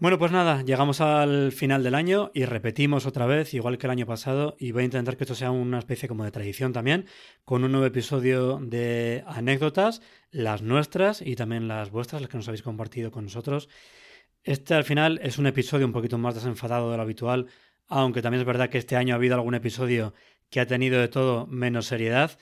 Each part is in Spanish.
Bueno, pues nada, llegamos al final del año y repetimos otra vez, igual que el año pasado, y voy a intentar que esto sea una especie como de tradición también, con un nuevo episodio de anécdotas, las nuestras y también las vuestras, las que nos habéis compartido con nosotros. Este al final es un episodio un poquito más desenfadado de lo habitual, aunque también es verdad que este año ha habido algún episodio que ha tenido de todo menos seriedad.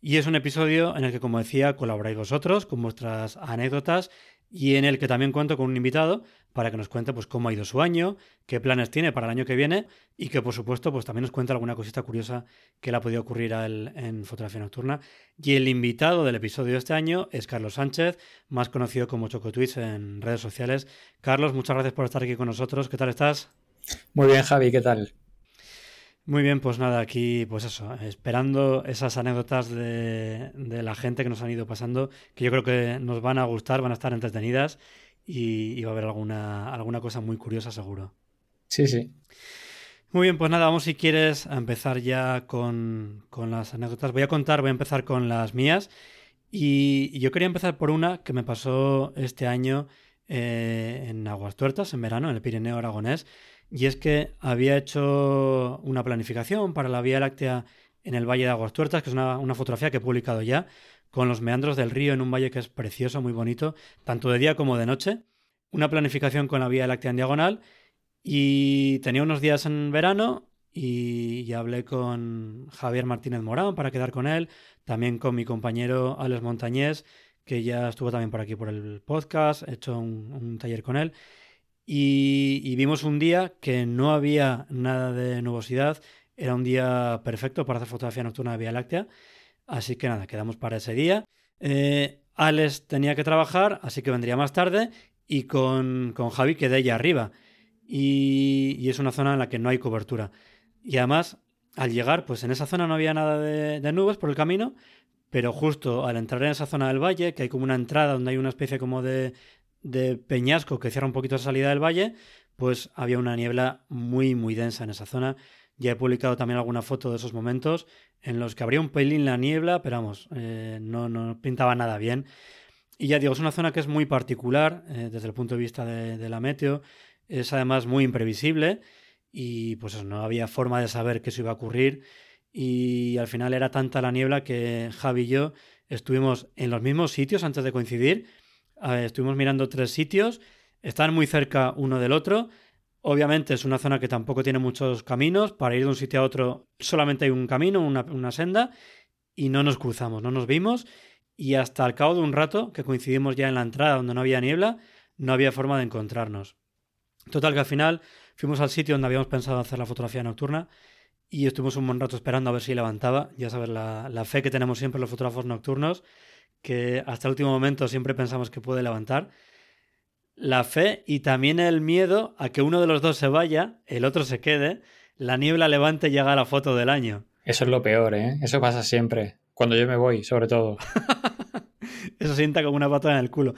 Y es un episodio en el que, como decía, colaboráis vosotros con vuestras anécdotas y en el que también cuento con un invitado para que nos cuente pues cómo ha ido su año, qué planes tiene para el año que viene y que por supuesto pues también nos cuente alguna cosita curiosa que le ha podido ocurrir a él en fotografía nocturna. Y el invitado del episodio de este año es Carlos Sánchez, más conocido como Chocotwitch en redes sociales. Carlos, muchas gracias por estar aquí con nosotros. ¿Qué tal estás? Muy bien, Javi, ¿qué tal? Muy bien, pues nada, aquí, pues eso, esperando esas anécdotas de, la gente que nos han ido pasando, que yo creo que nos van a gustar, van a estar entretenidas y, va a haber alguna, alguna cosa muy curiosa, seguro. Sí, sí. Muy bien, pues nada, vamos si quieres a empezar ya con, las anécdotas. Voy a contar, voy a empezar con las mías. Y, yo quería empezar por una que me pasó este año eh, en Aguas Tuertas, en verano, en el Pirineo Aragonés. Y es que había hecho una planificación para la Vía Láctea en el Valle de Aguas Tuertas, que es una, fotografía que he publicado ya, con los meandros del río en un valle que es precioso, muy bonito, tanto de día como de noche. Una planificación con la Vía Láctea en diagonal. Y tenía unos días en verano y, hablé con Javier Martínez Morán para quedar con él, también con mi compañero Alex Montañés, que ya estuvo también por aquí por el podcast, he hecho un taller con él. Y, vimos un día que no había nada de nubosidad, era un día perfecto para hacer fotografía nocturna de Vía Láctea, así que nada, quedamos para ese día. Eh, Alex tenía que trabajar, así que vendría más tarde, y con, con Javi quedé ya arriba. Y, es una zona en la que no hay cobertura. Y además, al llegar, pues en esa zona no había nada de, de nubes por el camino, pero justo al entrar en esa zona del valle, que hay como una entrada donde hay una especie como de, de Peñasco que cierra un poquito la salida del valle, pues había una niebla muy, muy densa en esa zona. Ya he publicado también alguna foto de esos momentos en los que habría un pelín la niebla, pero vamos, eh, no, no, pintaba nada bien. Y ya digo, es una zona que es muy particular eh, desde el punto de vista de, la meteo. Es además muy imprevisible y pues no había forma de saber que eso iba a ocurrir. Y al final era tanta la niebla que Javi y yo estuvimos en los mismos sitios antes de coincidir estuvimos mirando tres sitios, están muy cerca uno del otro. Obviamente es una zona que tampoco tiene muchos caminos. Para ir de un sitio a otro solamente hay un camino, una, senda, y no nos cruzamos, no nos vimos. Y hasta al cabo de un rato, que coincidimos ya en la entrada donde no había niebla, no había forma de encontrarnos. Total que al final fuimos al sitio donde habíamos pensado hacer la fotografía nocturna y estuvimos un buen rato esperando a ver si levantaba. Ya sabes, la, la fe que tenemos siempre los fotógrafos nocturnos que hasta el último momento siempre pensamos que puede levantar. La fe y también el miedo a que uno de los dos se vaya, el otro se quede, la niebla levante y llega la foto del año. Eso es lo peor, ¿eh? Eso pasa siempre. Cuando yo me voy, sobre todo. Eso sienta como una pata en el culo.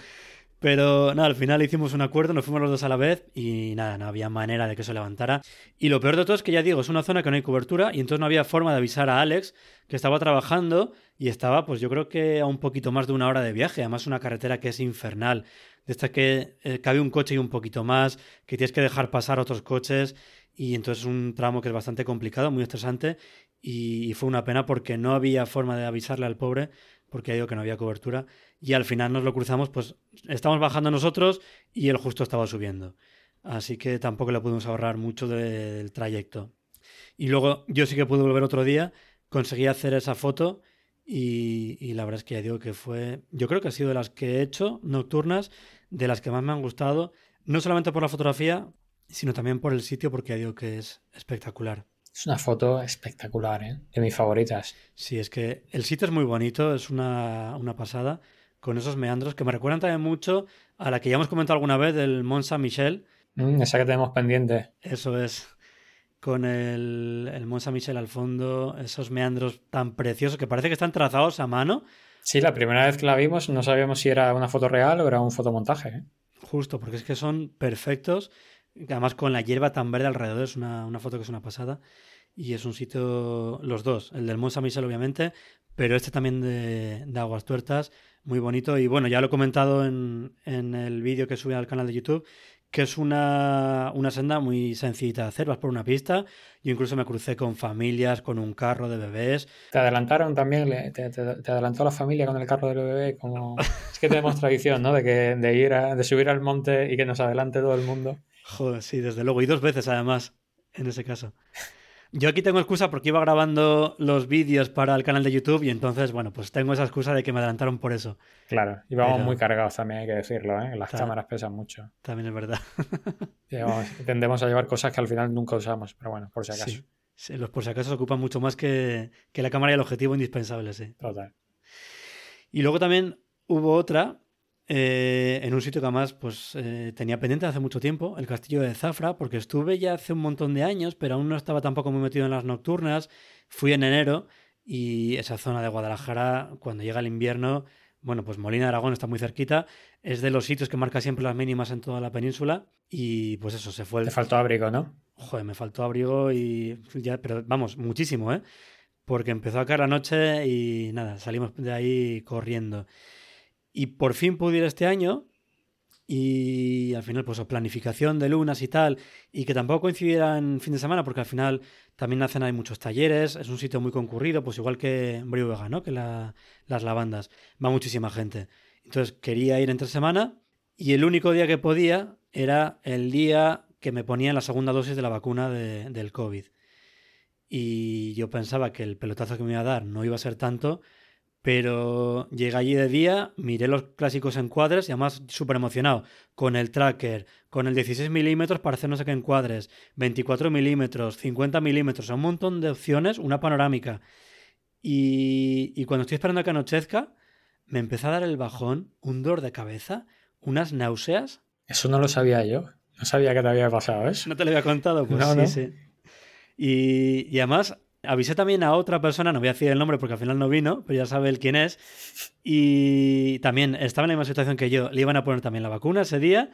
Pero nada, al final hicimos un acuerdo, nos fuimos los dos a la vez y nada, no había manera de que eso levantara. Y lo peor de todo es que ya digo, es una zona que no hay cobertura y entonces no había forma de avisar a Alex que estaba trabajando y estaba, pues yo creo que a un poquito más de una hora de viaje. Además, una carretera que es infernal, de esta que eh, cabe un coche y un poquito más, que tienes que dejar pasar otros coches y entonces es un tramo que es bastante complicado, muy estresante y, fue una pena porque no había forma de avisarle al pobre porque dicho que no había cobertura. Y al final nos lo cruzamos, pues estamos bajando nosotros y él justo estaba subiendo. Así que tampoco le pudimos ahorrar mucho del trayecto. Y luego yo sí que pude volver otro día, conseguí hacer esa foto y, y, la verdad es que ya digo que fue, yo creo que ha sido de las que he hecho nocturnas, de las que más me han gustado, no solamente por la fotografía, sino también por el sitio, porque ya digo que es espectacular. Es una foto espectacular, ¿eh? de mis favoritas. Sí, es que el sitio es muy bonito, es una, una pasada, con esos meandros que me recuerdan también mucho a la que ya hemos comentado alguna vez del Mont Saint-Michel. Mm, esa que tenemos pendiente. Eso es con el, el Mont Saint-Michel al fondo, esos meandros tan preciosos que parece que están trazados a mano. Sí, la primera vez que la vimos no sabíamos si era una foto real o era un fotomontaje. ¿eh? Justo, porque es que son perfectos. Además, con la hierba tan verde alrededor, es una, una foto que es una pasada. Y es un sitio, los dos, el del Mont Saint-Michel, obviamente, pero este también de, de, Aguas Tuertas, muy bonito. Y bueno, ya lo he comentado en, en el vídeo que subí al canal de YouTube, que es una, una, senda muy sencillita de hacer. Vas por una pista. Yo incluso me crucé con familias, con un carro de bebés. ¿Te adelantaron también? ¿Te, te, te adelantó la familia con el carro del bebé? Como... es que tenemos tradición, ¿no? De, que, de, ir a, de subir al monte y que nos adelante todo el mundo. Joder, sí, desde luego. Y dos veces además, en ese caso. Yo aquí tengo excusa porque iba grabando los vídeos para el canal de YouTube y entonces, bueno, pues tengo esa excusa de que me adelantaron por eso. Claro, íbamos Pero... muy cargados también, hay que decirlo, ¿eh? Las cámaras pesan mucho. También es verdad. Llevamos- tendemos a llevar cosas que al final nunca usamos, pero bueno, por si acaso. Sí, sí, los por si acaso se ocupan mucho más que, que la cámara y el objetivo indispensable, sí. Total. Y luego también hubo otra eh, en un sitio que además pues, eh, tenía pendiente hace mucho tiempo, el castillo de Zafra, porque estuve ya hace un montón de años, pero aún no estaba tampoco muy metido en las nocturnas. Fui en enero y esa zona de Guadalajara, cuando llega el invierno, bueno, pues Molina de Aragón está muy cerquita, es de los sitios que marca siempre las mínimas en toda la península y pues eso, se fue el... Te faltó abrigo, ¿no? Joder, me faltó abrigo y ya, pero vamos, muchísimo, ¿eh? Porque empezó a caer la noche y nada, salimos de ahí corriendo. Y por fin pude ir este año y al final pues planificación de lunas y tal y que tampoco coincidiera en fin de semana porque al final también hacen hay muchos talleres, es un sitio muy concurrido, pues igual que Vega, ¿no? Que la, las lavandas, va muchísima gente. Entonces quería ir entre semana y el único día que podía era el día que me ponían la segunda dosis de la vacuna de, del COVID. Y yo pensaba que el pelotazo que me iba a dar no iba a ser tanto, pero llegué allí de día, miré los clásicos encuadres y además súper emocionado, con el tracker, con el 16 milímetros para hacer no sé qué encuadres, 24 milímetros, 50 milímetros, un montón de opciones, una panorámica. Y, y cuando estoy esperando a que anochezca, me empezó a dar el bajón, un dolor de cabeza, unas náuseas. Eso no lo sabía yo. No sabía que te había pasado eso. ¿No te lo había contado? Pues No, sí, no. sí. Y, y además avisé también a otra persona, no voy a decir el nombre porque al final no vino, pero ya sabe él quién es. Y también estaba en la misma situación que yo. Le iban a poner también la vacuna ese día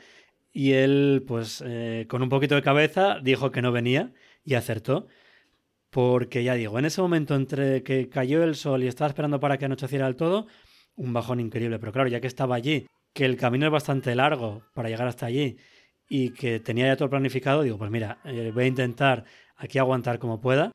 y él, pues eh, con un poquito de cabeza, dijo que no venía y acertó. Porque ya digo, en ese momento entre que cayó el sol y estaba esperando para que anocheciera del todo, un bajón increíble. Pero claro, ya que estaba allí, que el camino es bastante largo para llegar hasta allí y que tenía ya todo planificado, digo, pues mira, eh, voy a intentar aquí aguantar como pueda.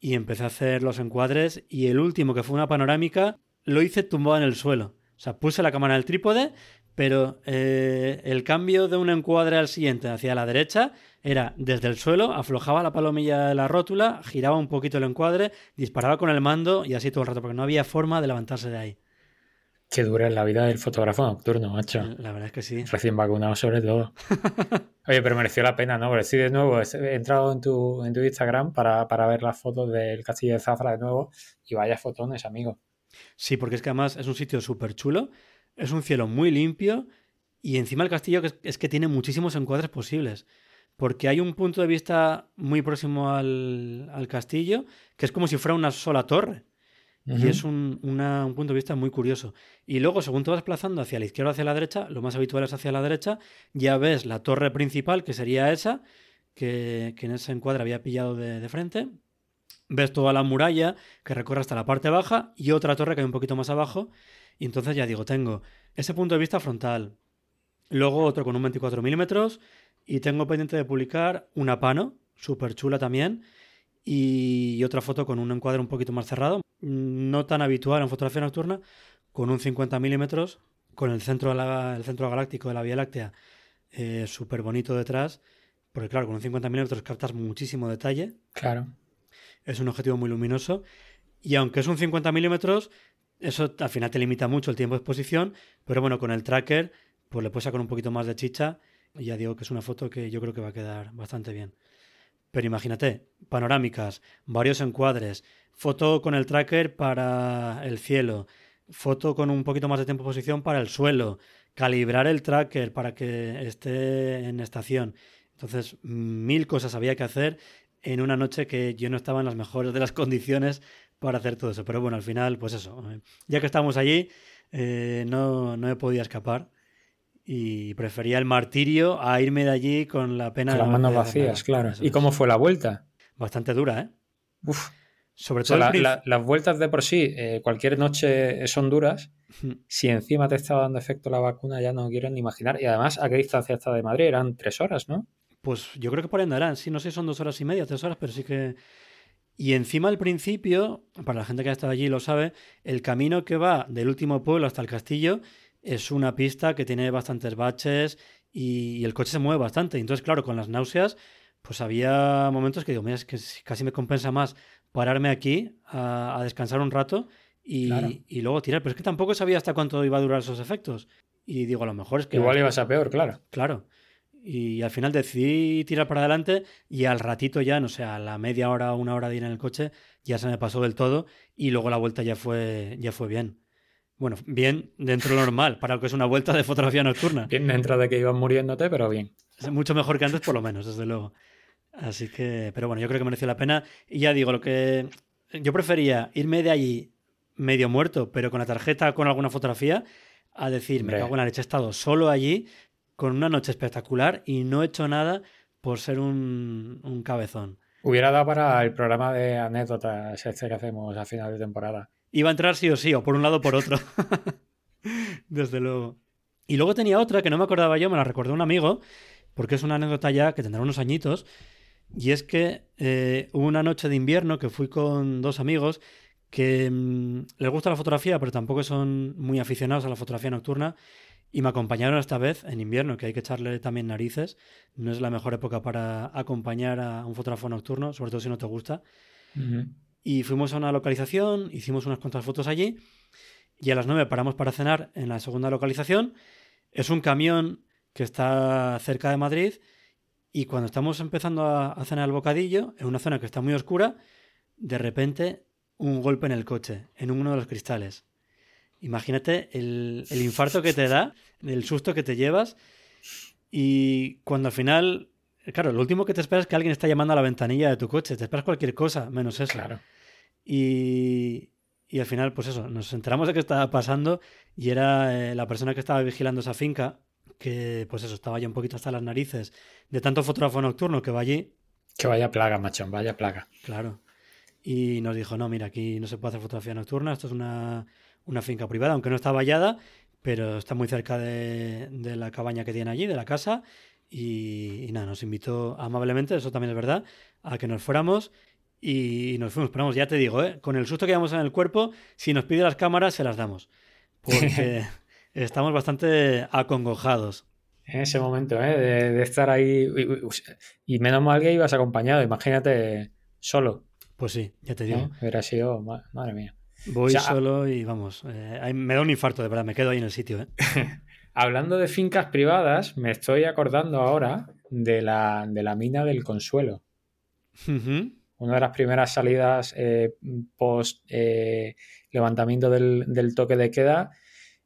Y empecé a hacer los encuadres y el último, que fue una panorámica, lo hice tumbado en el suelo. O sea, puse la cámara en el trípode, pero eh, el cambio de un encuadre al siguiente hacia la derecha era desde el suelo, aflojaba la palomilla de la rótula, giraba un poquito el encuadre, disparaba con el mando y así todo el rato, porque no había forma de levantarse de ahí. Qué dura es la vida del fotógrafo nocturno, macho. La verdad es que sí. Recién vacunado sobre todo. Oye, pero mereció la pena, ¿no? Porque sí, de nuevo, he entrado en tu, en tu Instagram para, para ver las fotos del castillo de Zafra de nuevo y vaya fotones, amigo. Sí, porque es que además es un sitio súper chulo, es un cielo muy limpio y encima el castillo que es, es, que tiene muchísimos encuadres posibles. Porque hay un punto de vista muy próximo al, al castillo que es como si fuera una sola torre. Uh -huh. Y es un, una, un, punto de vista muy curioso. Y luego, según te vas desplazando hacia la izquierda o hacia la derecha, lo más habitual es hacia la derecha, ya ves la torre principal, que sería esa, que, que en ese encuadre había pillado de, de, frente. Ves toda la muralla que recorre hasta la parte baja y otra torre que hay un poquito más abajo. Y entonces ya digo, tengo ese punto de vista frontal. Luego otro con un 24 milímetros. Y tengo pendiente de publicar una pano, súper chula también. Y otra foto con un encuadre un poquito más cerrado, no tan habitual en fotografía nocturna, con un 50 milímetros, con el centro, el centro galáctico de la Vía Láctea eh, súper bonito detrás, porque claro, con un 50 milímetros captas muchísimo detalle. Claro. Es un objetivo muy luminoso. Y aunque es un 50 milímetros, eso al final te limita mucho el tiempo de exposición, pero bueno, con el tracker, pues le puedes sacar un poquito más de chicha. Y ya digo que es una foto que yo creo que va a quedar bastante bien. Pero imagínate, panorámicas, varios encuadres, foto con el tracker para el cielo, foto con un poquito más de tiempo de exposición para el suelo, calibrar el tracker para que esté en estación. Entonces, mil cosas había que hacer en una noche que yo no estaba en las mejores de las condiciones para hacer todo eso. Pero bueno, al final, pues eso, eh, ya que estamos allí, eh, no, no he podido escapar y prefería el martirio a irme de allí con la pena. Con las manos vacías, claro. ¿Y cómo fue la vuelta? Bastante dura, ¿eh? Uf. Sobre todo. las vueltas de por sí, eh, cualquier noche son duras. Si encima te estaba dando efecto la vacuna, ya no quiero ni imaginar. Y además, ¿a qué distancia está de Madrid? Eran tres horas, ¿no? Pues yo creo que por ahí andarán. Sí, no sé si son dos horas y media, tres horas, pero sí que. Y encima al principio, para la gente que ha estado allí lo sabe, el camino que va del último pueblo hasta el castillo es una pista que tiene bastantes baches y, el coche se mueve bastante. Entonces, claro, con las náuseas, pues había momentos que digo, mira, es que casi me compensa más pararme aquí a, descansar un rato y, luego tirar. Pero es que tampoco sabía hasta cuánto iba a durar esos efectos. Y digo, a lo mejor es que... Igual ibas a peor, claro. Claro. Y al final decidí tirar para adelante y al ratito ya, no sé, a la media hora o una hora de ir en el coche, ya se me pasó del todo y luego la vuelta ya fue, ya fue bien. Bueno, bien dentro de lo normal, para lo que es una vuelta de fotografía nocturna. Bien dentro de que ibas muriéndote, pero bien. Es mucho mejor que antes, por lo menos, desde luego. Así que, pero bueno, yo creo que mereció la pena. Y ya digo, lo que yo prefería irme de allí medio muerto, pero con la tarjeta, con alguna fotografía, a decir, me cago en la leche, he estado solo allí, con una noche espectacular y no he hecho nada por ser un, un cabezón. Hubiera dado para el programa de anécdotas este que hacemos a final de temporada. Iba a entrar sí o sí, o por un lado o por otro. Desde luego. Y luego tenía otra que no me acordaba yo, me la recordó un amigo, porque es una anécdota ya que tendrá unos añitos, y es que eh, una noche de invierno que fui con dos amigos que mm, les gusta la fotografía, pero tampoco son muy aficionados a la fotografía nocturna. Y me acompañaron esta vez en invierno, que hay que echarle también narices. No es la mejor época para acompañar a un fotógrafo nocturno, sobre todo si no te gusta. Y fuimos a una localización, hicimos unas cuantas fotos allí. Y a las 9 paramos para cenar en la segunda localización. Es un camión que está cerca de Madrid y cuando estamos empezando a, cenar el bocadillo, en una zona que está muy oscura, de repente un golpe en el coche, en uno de los cristales. Imagínate el, infarto que te da, el susto que te llevas. Y cuando al final, claro, lo último que te esperas es que alguien está llamando a la ventanilla de tu coche. Te esperas cualquier cosa, menos eso. Claro. Y, y al final, pues eso, nos enteramos de qué estaba pasando y era eh, la persona que estaba vigilando esa finca, que pues eso, estaba ya un poquito hasta las narices de tanto fotógrafo nocturno que va allí. Que vaya plaga, machón, vaya plaga. Claro. Y nos dijo, no, mira, aquí no se puede hacer fotografía nocturna, esto es una, finca privada, aunque no está vallada, pero está muy cerca de, la cabaña que tiene allí, de la casa. Y, nada, nos invitó amablemente, eso también es verdad, a que nos fuéramos y nos fuimos. Pero vamos, ya te digo, ¿eh? con el susto que llevamos en el cuerpo, si nos pide las cámaras, se las damos. Porque estamos bastante acongojados. En ese momento, ¿eh? de, estar ahí. Y, menos mal que ibas acompañado, imagínate solo. Pues sí, ya te digo. Hubiera sido, madre mía. Voy solo y vamos, eh, me da un infarto, de verdad, me quedo ahí en el sitio. ¿eh? Hablando de fincas privadas, me estoy acordando ahora de la, de la mina del Consuelo. Una de las primeras salidas eh, post levantamiento del, del, toque de queda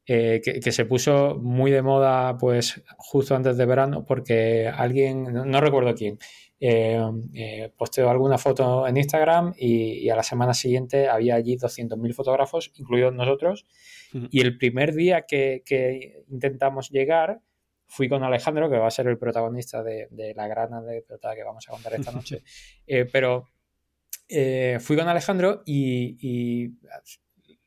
eh, que, se puso muy de moda pues justo antes de verano porque alguien, no, recuerdo quién, eh, eh, posteó alguna foto en Instagram y, a la semana siguiente había allí 200.000 fotógrafos, incluidos nosotros. Y el primer día que, intentamos llegar, fui con Alejandro, que va a ser el protagonista de, la gran anécdota que vamos a contar esta noche. pero fui con Alejandro y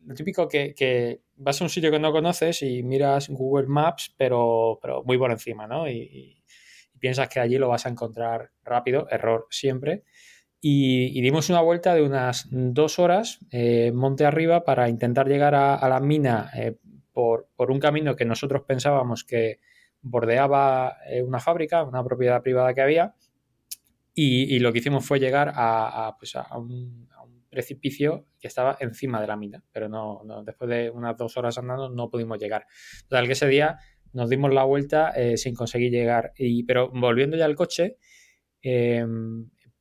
lo típico que, vas a un sitio que no conoces y miras Google Maps, pero, pero muy por encima, ¿no? Y, piensas que allí lo vas a encontrar rápido, error siempre. y, dimos una vuelta de unas dos horas eh, monte arriba para intentar llegar a, la mina eh, por, un camino que nosotros pensábamos que bordeaba eh, una fábrica, una propiedad privada que había. Y, lo que hicimos fue llegar a, pues un, precipicio que estaba encima de la mina, pero no, después de unas dos horas andando no pudimos llegar. Total que ese día nos dimos la vuelta sin conseguir llegar. Y, pero volviendo ya al coche,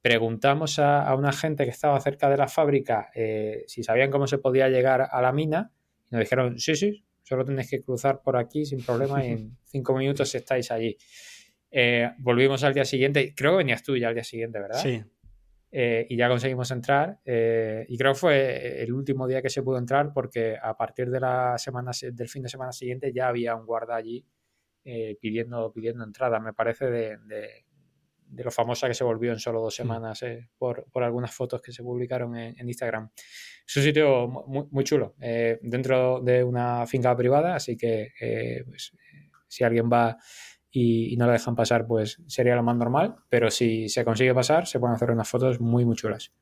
preguntamos a, una gente que estaba cerca de la fábrica eh, si sabían cómo se podía llegar a la mina y nos dijeron, sí, sí, solo tenéis que cruzar por aquí sin problema y en cinco minutos estáis allí. Eh, volvimos al día siguiente, creo que venías tú ya al día siguiente, ¿verdad? Sí. Eh, y ya conseguimos entrar y creo que fue el último día que se pudo entrar porque a partir de la semana del fin de semana siguiente ya había un guarda allí pidiendo, pidiendo entrada, me parece, de, de lo famosa que se volvió en solo dos semanas eh, por, algunas fotos que se publicaron en, Instagram. Es un sitio muy, chulo, eh, dentro de una finca privada, así que eh, pues, si alguien va y, no lo dejan pasar, pues sería lo más normal, pero si se consigue pasar, se pueden hacer unas fotos muy, muy chulas.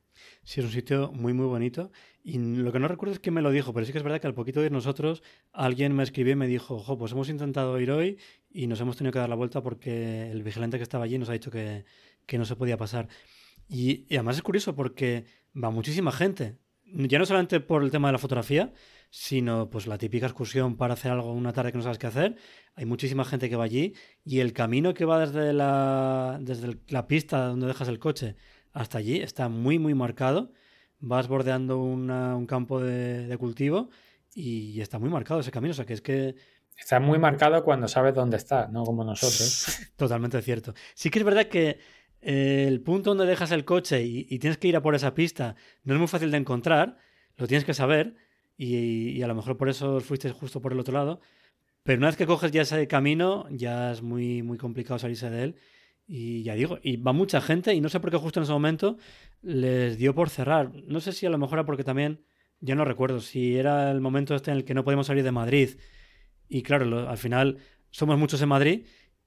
Sí, es un sitio muy, muy bonito. Y lo que no recuerdo es que me lo dijo, pero sí que es verdad que al poquito de nosotros, alguien me escribió y me dijo, ojo, pues hemos intentado ir hoy y nos hemos tenido que dar la vuelta porque el vigilante que estaba allí nos ha dicho que, no se podía pasar. Y, además es curioso porque va muchísima gente. Ya no solamente por el tema de la fotografía, sino pues la típica excursión para hacer algo una tarde que no sabes qué hacer. Hay muchísima gente que va allí y el camino que va desde la, desde la pista donde dejas el coche hasta allí está muy, muy marcado. Vas bordeando un campo de, cultivo y está muy marcado ese camino. O sea, que es que... Está muy marcado cuando sabes dónde está, no como nosotros. Totalmente cierto. Sí que es verdad que eh, el punto donde dejas el coche y, tienes que ir a por esa pista no es muy fácil de encontrar, lo tienes que saber y, a lo mejor por eso fuiste justo por el otro lado. Pero una vez que coges ya ese camino, ya es muy, muy complicado salirse de él y ya digo, y va mucha gente y no sé por qué justo en ese momento les dio por cerrar. No sé si a lo mejor era porque también, yo no recuerdo, si era el momento este en el que no podíamos salir de Madrid. Y claro, al final somos muchos en Madrid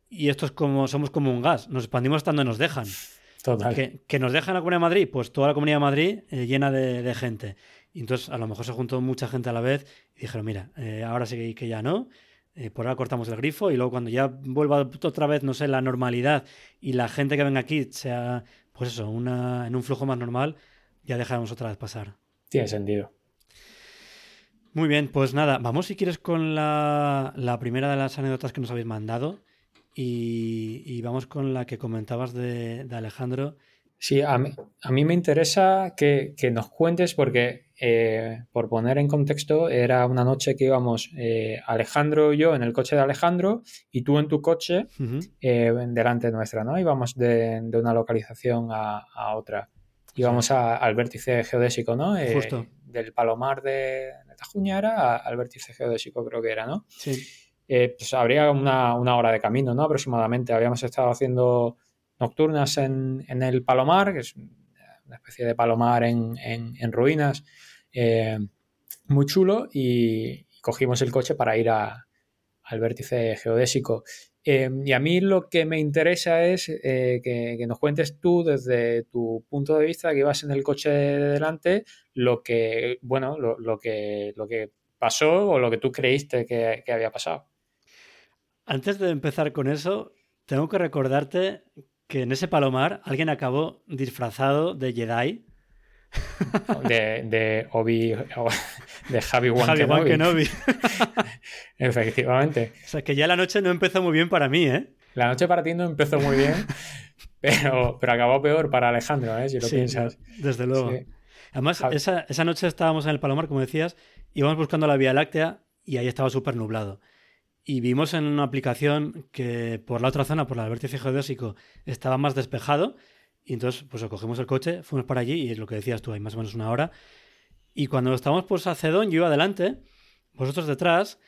y esto es como, somos como un gas, nos expandimos hasta donde nos dejan. Total. Que, nos dejan la Comunidad de Madrid, pues toda la Comunidad de Madrid eh, llena de, gente. Y entonces a lo mejor se juntó mucha gente a la vez y dijeron, mira, eh, ahora sí que ya no, eh, por ahora cortamos el grifo y luego cuando ya vuelva otra vez, no sé, la normalidad y la gente que venga aquí sea, pues eso, una, en un flujo más normal, ya dejaremos otra vez pasar. Tiene sentido. Muy bien, pues nada, vamos si quieres con la, primera de las anécdotas que nos habéis mandado y, vamos con la que comentabas de, Alejandro. Sí, a mí, a mí me interesa que, que nos cuentes porque eh, por poner en contexto, era una noche que íbamos eh, Alejandro y yo en el coche de Alejandro y tú en tu coche eh, delante nuestra, ¿no? Íbamos de, una localización a, otra. Íbamos al vértice geodésico, ¿no? Justo. Del Palomar de, Tajuñara al vértice geodésico, creo que era, ¿no? Sí. pues habría una, hora de camino, ¿no? Aproximadamente. Habíamos estado haciendo nocturnas en, en el Palomar, que es una especie de palomar en, ruinas, eh, muy chulo, y, cogimos el coche para ir al vértice geodésico. Eh, y a mí lo que me interesa es eh, que, nos cuentes tú desde tu punto de vista que ibas en el coche de delante lo que, bueno, lo, que, lo que pasó o lo que tú creíste que había pasado. Antes de empezar con eso, tengo que recordarte que en ese palomar alguien acabó disfrazado de Jedi. De, de Obi. De Javi Wan Kenobi. Efectivamente. O sea, que ya la noche no empezó muy bien para mí, ¿eh? La noche para ti no empezó muy bien, pero, pero acabó peor para Alejandro, ¿eh? Si lo piensas. Desde luego. Además, esa, esa noche estábamos en el Palomar, como decías, íbamos buscando la Vía Láctea y ahí estaba súper nublado y vimos en una aplicación que por la otra zona, por el vértice geodésico, estaba más despejado. Y entonces, pues cogimos el coche, fuimos para allí y es lo que decías tú, hay más o menos una hora. Y cuando estábamos pues a Cedón, yo iba adelante, vosotros detrás,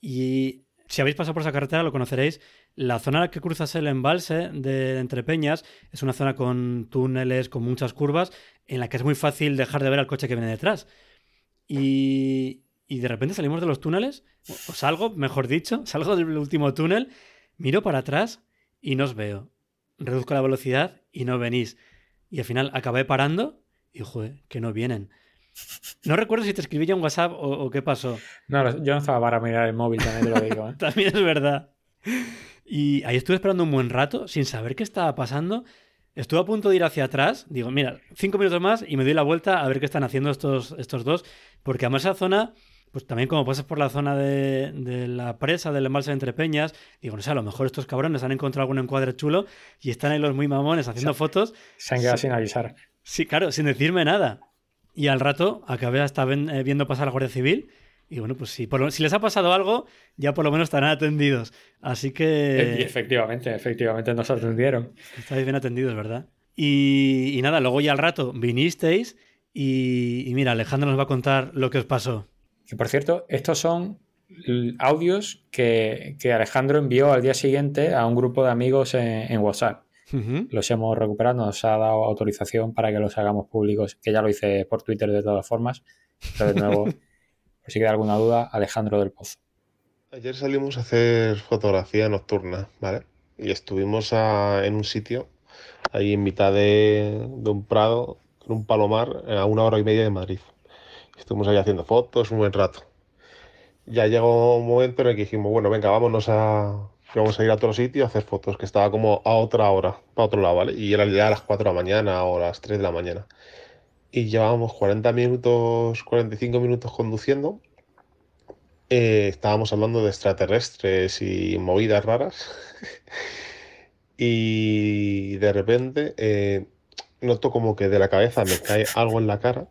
y si habéis pasado por esa carretera lo conoceréis. La zona la que cruzas el embalse de Entre Peñas es una zona con túneles, con muchas curvas, en la que es muy fácil dejar de ver al coche que viene detrás. Y, y de repente salimos de los túneles, o salgo, mejor dicho, salgo del último túnel, miro para atrás y no os veo. Reduzco la velocidad y no venís. y al final acabé parando y, joder, que no vienen. No recuerdo si te escribí ya un WhatsApp o, qué pasó. No, yo no estaba para mirar el móvil, también te lo digo. ¿eh? también es verdad. Y ahí estuve esperando un buen rato sin saber qué estaba pasando. Estuve a punto de ir hacia atrás. Digo, mira, cinco minutos más y me doy la vuelta a ver qué están haciendo estos, estos dos. Porque además esa zona, pues también como pasas por la zona de, la presa del embalse de Entrepeñas, digo, no sé, a lo mejor estos cabrones han encontrado algún encuadre chulo y están ahí los muy mamones haciendo fotos. Se han quedado sin avisar. Sí, claro, sin decirme nada. Y al rato acabé hasta eh, viendo pasar a la Guardia Civil. Y bueno, pues sí, si les ha pasado algo, ya por lo menos estarán atendidos. Así que. Y efectivamente, efectivamente nos atendieron. Estáis bien atendidos, ¿verdad? Y, nada, luego ya al rato vinisteis y, mira, Alejandro nos va a contar lo que os pasó. Que por cierto, estos son audios que, Alejandro envió al día siguiente a un grupo de amigos en WhatsApp. Los hemos recuperado, nos ha dado autorización para que los hagamos públicos, que ya lo hice por Twitter de todas formas. Pero de nuevo, si queda alguna duda, Alejandro del Pozo. Ayer salimos a hacer fotografía nocturna, ¿vale? Y estuvimos en un sitio, ahí en mitad de, un prado, en un palomar, a una hora y media de Madrid. Estuvimos ahí haciendo fotos un buen rato. Ya llegó un momento en el que dijimos, bueno, venga, vámonos a, vamos a ir a otro sitio a hacer fotos, que estaba como a otra hora, para otro lado, ¿vale? Y era ya a las 4 de la mañana o a las 3 de la mañana. Y llevábamos 40 minutos, 45 minutos conduciendo. Eh, estábamos hablando de extraterrestres y movidas raras. y de repente eh, noto como que de la cabeza me cae algo en la cara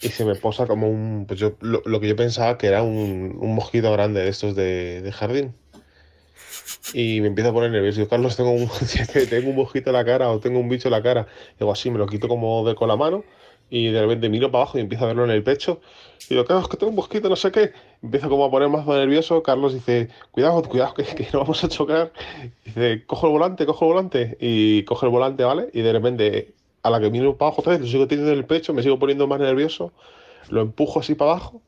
y se me posa como un. Pues yo, lo, que yo pensaba que era un, un mosquito grande de estos de, de jardín y me empiezo a poner nervioso. Digo, Carlos, tengo un, tengo un mosquito en la cara o tengo un bicho en la cara. Digo, así, me lo quito como de con la mano y de repente miro para abajo y empiezo a verlo en el pecho. Y digo, Carlos, que tengo un mosquito, no sé qué. Empiezo como a poner más nervioso. Carlos dice, cuidado, cuidado, que, que no vamos a chocar. Dice, cojo el volante, cojo el volante. Y coge el volante, ¿vale? Y de repente, a la que miro para abajo otra vez, lo sigo teniendo en el pecho, me sigo poniendo más nervioso. Lo empujo así para abajo.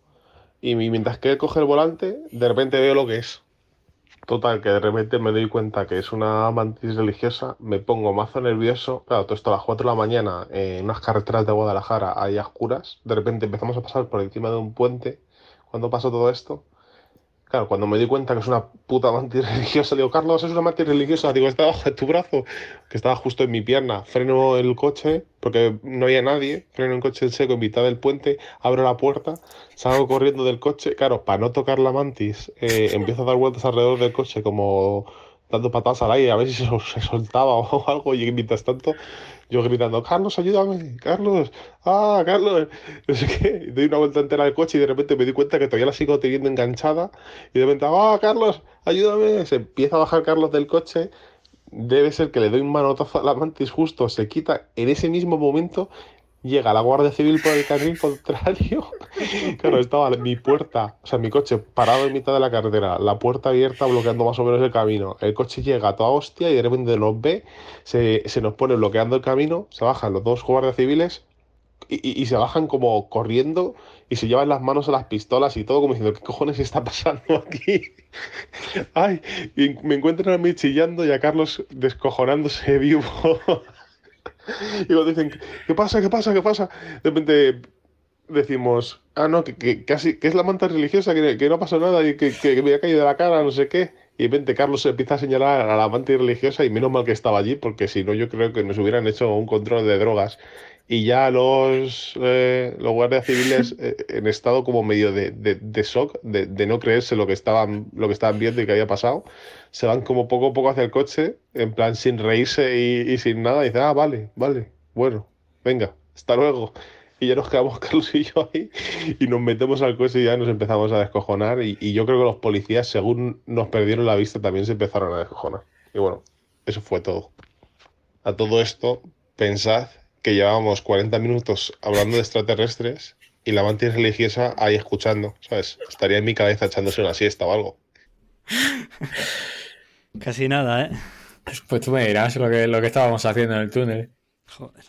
Y mientras que coge el volante, de repente veo lo que es Total, que de repente me doy cuenta que es una mantis religiosa, me pongo mazo nervioso. Claro, todo esto a las 4 de la mañana en unas carreteras de Guadalajara hay oscuras. De repente empezamos a pasar por encima de un puente. Cuando pasó todo esto, Claro, cuando me di cuenta que es una puta mantis religiosa, digo, Carlos, es una mantis religiosa. Digo, está bajo tu brazo, que estaba justo en mi pierna. Freno el coche, porque no había nadie. Freno el coche en seco en mitad del puente, abro la puerta, salgo corriendo del coche. Claro, para no tocar la mantis, eh, empiezo a dar vueltas alrededor del coche, como dando patadas al aire, a ver si se, soltaba o algo. Y mientras tanto, yo gritando, Carlos, ayúdame, Carlos, ah, Carlos, no sé qué, doy una vuelta entera al coche y de repente me di cuenta que todavía la sigo teniendo enganchada. Y de repente, ah, Carlos, ayúdame, se empieza a bajar Carlos del coche, debe ser que le doy un manotazo a la mantis justo, se quita en ese mismo momento llega la Guardia Civil por el carril contrario. claro, estaba mi puerta, o sea, mi coche parado en mitad de la carretera, la puerta abierta bloqueando más o menos el camino. El coche llega a toda hostia y de repente nos ve, se, nos pone bloqueando el camino, se bajan los dos guardias civiles y, se bajan como corriendo y se llevan las manos a las pistolas y todo como diciendo, ¿qué cojones está pasando aquí? Ay, y me encuentran a mí chillando y a Carlos descojonándose vivo. y cuando dicen, ¿qué pasa? ¿Qué pasa? ¿Qué pasa? De repente decimos, ah, no, que, que, que es la manta religiosa, que, que no pasa nada y que, que, me ha caído de la cara, no sé qué. Y de repente Carlos empieza a señalar a la manta religiosa y menos mal que estaba allí, porque si no yo creo que nos hubieran hecho un control de drogas y ya los, eh, los guardias civiles eh, en estado como medio de, de, shock, de, de, no creerse lo que, estaban, lo que estaban viendo y que había pasado, se van como poco a poco hacia el coche, en plan sin reírse y, sin nada, y ah, vale, vale, bueno, venga, hasta luego. Y ya nos quedamos Carlos y yo ahí y nos metemos al coche y ya nos empezamos a descojonar. Y, y yo creo que los policías, según nos perdieron la vista, también se empezaron a descojonar. Y bueno, eso fue todo. A todo esto, pensad que llevábamos 40 minutos hablando de extraterrestres y la mantis religiosa ahí escuchando, ¿sabes? Estaría en mi cabeza echándose una siesta o algo. Casi nada, ¿eh? Pues tú me dirás lo que, lo que estábamos haciendo en el túnel. Joder.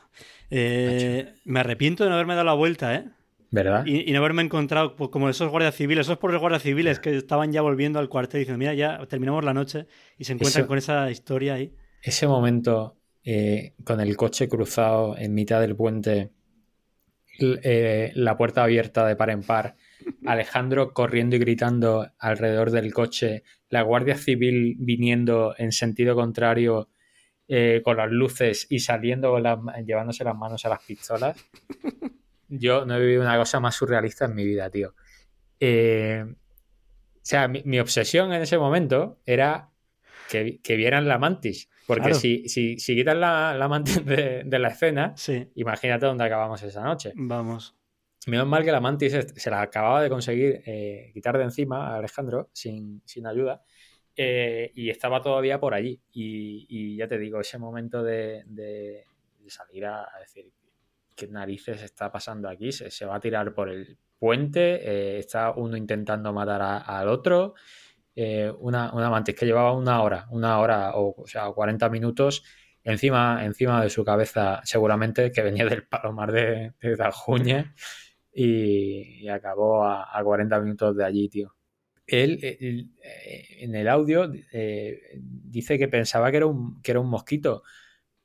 Eh, me arrepiento de no haberme dado la vuelta, ¿eh? ¿Verdad? Y, no haberme encontrado pues, como esos guardias civiles, esos por los guardias civiles que estaban ya volviendo al cuartel diciendo, mira, ya terminamos la noche y se encuentran con esa historia ahí. Ese momento eh, con el coche cruzado en mitad del puente, eh, la puerta abierta de par en par, Alejandro corriendo y gritando alrededor del coche, la Guardia Civil viniendo en sentido contrario eh, con las luces y saliendo llevándose las manos a las pistolas. Yo no he vivido una cosa más surrealista en mi vida, tío. o sea, mi, obsesión en ese momento era que, que vieran la mantis. Porque si, si, si, quitas la, la mantis de, la escena, imagínate dónde acabamos esa noche. Vamos. Menos mal que la mantis se la acababa de conseguir eh, quitar de encima a Alejandro sin, ayuda. Eh, y estaba todavía por allí. Y, ya te digo, ese momento de, salir a, decir qué narices está pasando aquí, se, va a tirar por el puente, eh, está uno intentando matar al otro, eh, una, una, mantis que llevaba una hora, una hora o, sea, 40 minutos encima, encima de su cabeza, seguramente que venía del palomar de, de y, acabó a, 40 minutos de allí, tío. Él, eh, en el audio eh, dice que pensaba que era un, que era un mosquito,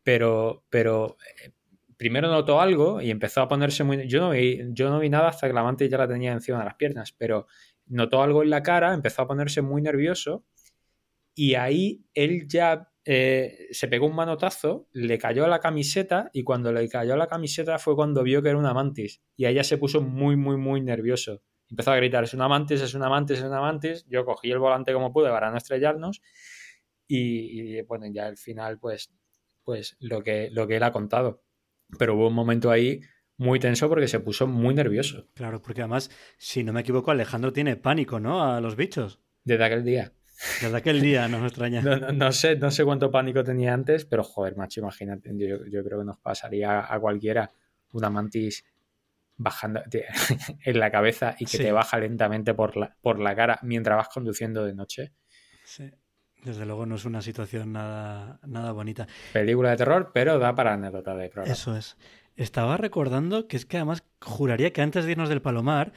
pero, pero primero notó algo y empezó a ponerse muy... Yo no vi, yo no vi nada hasta que la mantis ya la tenía encima de las piernas, pero notó algo en la cara, empezó a ponerse muy nervioso y ahí él ya eh, se pegó un manotazo, le cayó a la camiseta y cuando le cayó a la camiseta fue cuando vio que era una mantis y ya se puso muy, muy, muy nervioso. Empezó a gritar, es una mantis, es una mantis, es una mantis. Yo cogí el volante como pude para no estrellarnos y, bueno, ya al final pues, pues lo, que, lo que él ha contado. Pero hubo un momento ahí muy tenso porque se puso muy nervioso. Claro, porque además, si no me equivoco, Alejandro tiene pánico, ¿no? A los bichos. Desde aquel día. Desde aquel día, no me extraña. no, sé, no sé cuánto pánico tenía antes, pero joder, macho, imagínate. Yo, creo que nos pasaría a cualquiera una mantis bajando en la cabeza y que te baja lentamente por la, por la cara mientras vas conduciendo de noche. Sí. Desde luego no es una situación nada, nada bonita. Película de terror, pero da para anécdota de programa. Eso es. Estaba recordando que es que además juraría que antes de irnos del Palomar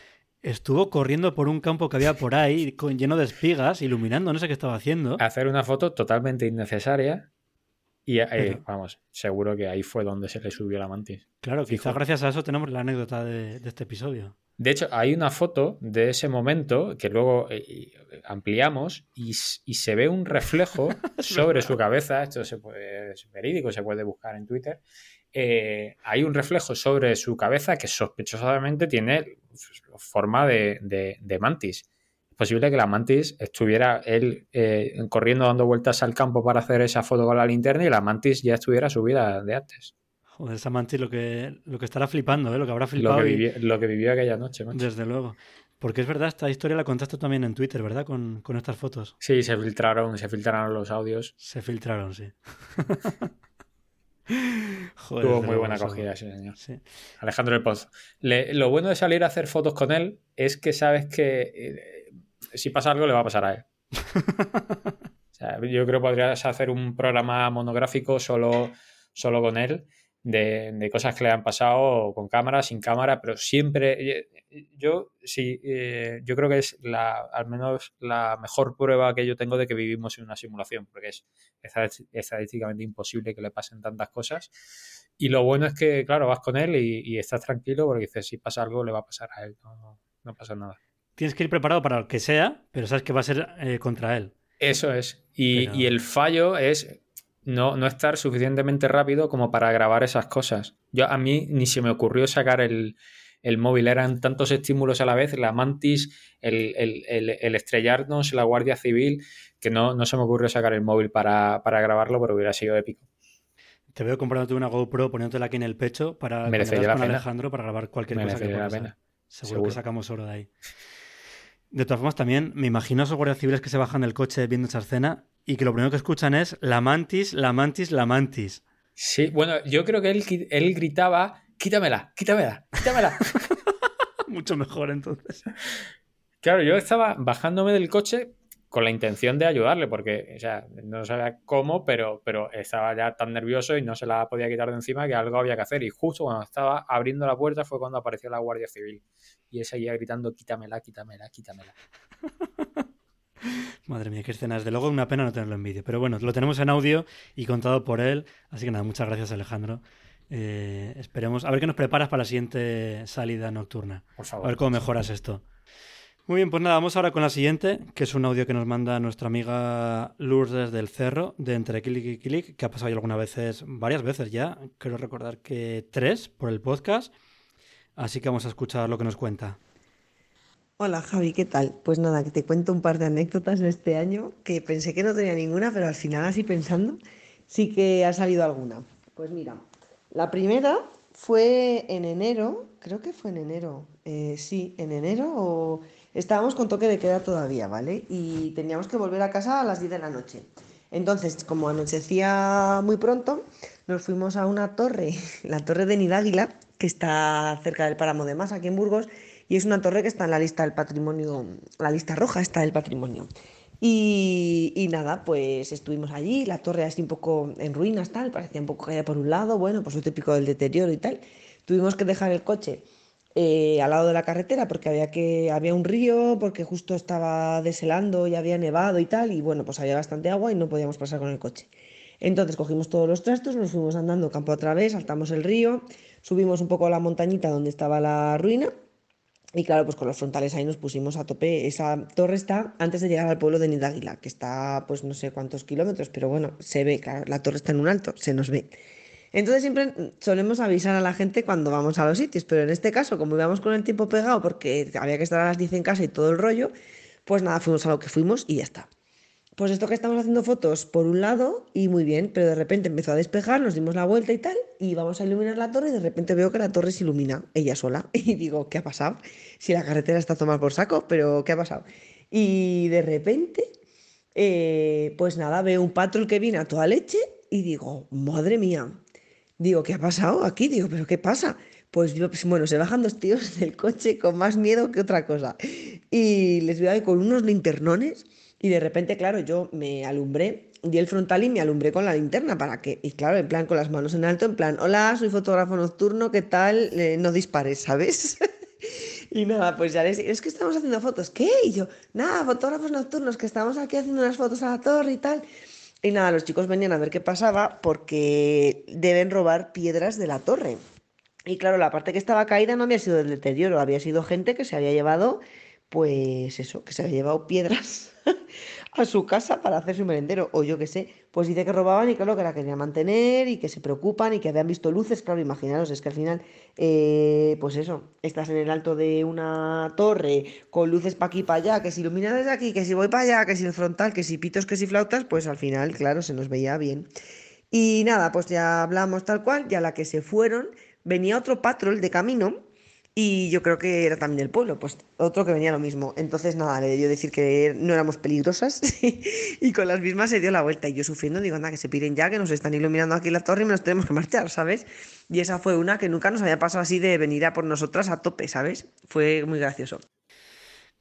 estuvo corriendo por un campo que había por ahí con, lleno de espigas, iluminando, no sé qué estaba haciendo. Hacer una foto totalmente innecesaria. Y eh, vamos, seguro que ahí fue donde se le subió la mantis. Claro, quizás gracias a eso tenemos la anécdota de, este episodio. De hecho, hay una foto de ese momento que luego eh, ampliamos y, se ve un reflejo sobre su cabeza. Esto se puede, es verídico, se puede buscar en Twitter. Eh, hay un reflejo sobre su cabeza que sospechosamente tiene forma de, mantis. Es posible que la mantis estuviera él eh, corriendo dando vueltas al campo para hacer esa foto con la linterna y la mantis ya estuviera subida de antes. Joder, esa mantis lo que, lo que estará flipando, ¿eh? lo que habrá flipado. Lo que, vivió, aquella noche. Desde luego. Porque es verdad, esta historia la contaste también en Twitter, ¿verdad? Con, con estas fotos. Sí, se filtraron, se filtraron los audios. Se filtraron, sí. Tuvo muy buena acogida ese señor. Alejandro El Pozo. lo bueno de salir a hacer fotos con él es que sabes que eh, si pasa algo le va a pasar a él. yo creo que podrías hacer un programa monográfico solo, solo con él de, cosas que le han pasado con cámara, sin cámara, pero siempre. Eh, yo sí, eh, yo creo que es la, al menos la mejor prueba que yo tengo de que vivimos en una simulación, porque es estadísticamente imposible que le pasen tantas cosas. Y lo bueno es que, claro, vas con él y, estás tranquilo porque dices, si pasa algo, le va a pasar a él, no, pasa nada. Tienes que ir preparado para lo que sea, pero sabes que va a ser eh, contra él. Eso es. Y, y el fallo es no, no estar suficientemente rápido como para grabar esas cosas. Yo a mí ni se me ocurrió sacar el, móvil, eran tantos estímulos a la vez, la mantis, el, estrellarnos, la Guardia Civil, que no, no, se me ocurrió sacar el móvil para, grabarlo, pero hubiera sido épico. Te veo comprándote una GoPro, poniéndotela aquí en el pecho para Merecería con Alejandro para grabar cualquier cosa que la pena. Seguro, que sacamos oro de ahí. De todas formas, también me imagino a esos guardias civiles que se bajan del coche viendo esa escena y que lo primero que escuchan es la mantis, la mantis, la mantis. Sí, bueno, yo creo que él, él gritaba, quítamela, quítamela, quítamela. Mucho mejor entonces. Claro, yo estaba bajándome del coche con la intención de ayudarle, porque o sea, no sabía cómo, pero, pero estaba ya tan nervioso y no se la podía quitar de encima que algo había que hacer. Y justo cuando estaba abriendo la puerta fue cuando apareció la Guardia Civil. Y él seguía gritando, quítamela, quítamela, quítamela. Madre mía, qué escena. Desde luego una pena no tenerlo en vídeo. Pero bueno, lo tenemos en audio y contado por él. Así que nada, muchas gracias Alejandro. Eh, esperemos. A ver qué nos preparas para la siguiente salida nocturna. Por favor. A ver cómo mejoras esto. Muy bien, pues nada, vamos ahora con la siguiente, que es un audio que nos manda nuestra amiga Lourdes del Cerro, de Entre Click y Click, que ha pasado ya algunas veces, varias veces ya, quiero recordar que tres por el podcast. Así que vamos a escuchar lo que nos cuenta. Hola Javi, ¿qué tal? Pues nada, que te cuento un par de anécdotas de este año que pensé que no tenía ninguna, pero al final así pensando sí que ha salido alguna. Pues mira, la primera fue en enero, creo que fue en enero, eh, sí, en enero o estábamos con toque de queda todavía, ¿vale? Y teníamos que volver a casa a las 10 de la noche. Entonces, como anochecía muy pronto, nos fuimos a una torre, la torre de Nidáguila, que está cerca del Páramo de Mas, aquí en Burgos, y es una torre que está en la lista del patrimonio, la lista roja está del patrimonio. Y, nada, pues estuvimos allí, la torre así un poco en ruinas, tal, parecía un poco caída por un lado, bueno, pues lo típico del deterioro y tal. Tuvimos que dejar el coche eh, al lado de la carretera porque había, que, había un río, porque justo estaba deshelando y había nevado y tal, y bueno, pues había bastante agua y no podíamos pasar con el coche. Entonces cogimos todos los trastos, nos fuimos andando campo a través, saltamos el río, subimos un poco a la montañita donde estaba la ruina y claro, pues con los frontales ahí nos pusimos a tope. Esa torre está antes de llegar al pueblo de Nidáguila, que está pues no sé cuántos kilómetros, pero bueno, se ve, claro, la torre está en un alto, se nos ve. Entonces siempre solemos avisar a la gente cuando vamos a los sitios, pero en este caso, como íbamos con el tiempo pegado porque había que estar a las 10 en casa y todo el rollo, pues nada, fuimos a lo que fuimos y ya está. Pues esto que estamos haciendo fotos por un lado y muy bien, pero de repente empezó a despejar, nos dimos la vuelta y tal, y vamos a iluminar la torre de repente veo que la torre se ilumina ella sola. Y digo, ¿qué ha pasado? Si la carretera está tomada por saco, pero ¿qué ha pasado? Y de repente, eh, pues nada, veo un patrol que viene a toda leche y digo, madre mía, digo, ¿qué ha pasado aquí? Digo, ¿pero qué pasa? Pues, pues bueno, se bajan dos tíos del coche con más miedo que otra cosa. Y les veo ahí con unos linternones y de repente, claro, yo me alumbré, di el frontal y me alumbré con la linterna para que, y claro, en plan con las manos en alto, en plan, hola, soy fotógrafo nocturno, ¿qué tal? Eh, no dispares, ¿sabes? y nada, pues ya les es que estamos haciendo fotos, ¿qué? Y yo, nada, fotógrafos nocturnos, que estamos aquí haciendo unas fotos a la torre y tal. Y nada, los chicos venían a ver qué pasaba porque deben robar piedras de la torre. Y claro, la parte que estaba caída no había sido del deterioro, había sido gente que se había llevado, pues eso, que se había llevado piedras a su casa para hacer su merendero, o yo qué sé, pues dice que robaban y claro que la querían mantener y que se preocupan y que habían visto luces, claro, imaginaros, es que al final, eh, pues eso, estás en el alto de una torre con luces para aquí para allá, que si ilumina desde aquí, que si voy para allá, que si el frontal, que si pitos, que si flautas, pues al final, claro, se nos veía bien. Y nada, pues ya hablamos tal cual, ya la que se fueron, venía otro patrol de camino y yo creo que era también del pueblo, pues otro que venía lo mismo. Entonces, nada, le dio decir que no éramos peligrosas y con las mismas se dio la vuelta. Y yo sufriendo, digo, anda, que se piden ya, que nos están iluminando aquí la torre y nos tenemos que marchar, ¿sabes? Y esa fue una que nunca nos había pasado así de venir a por nosotras a tope, ¿sabes? Fue muy gracioso.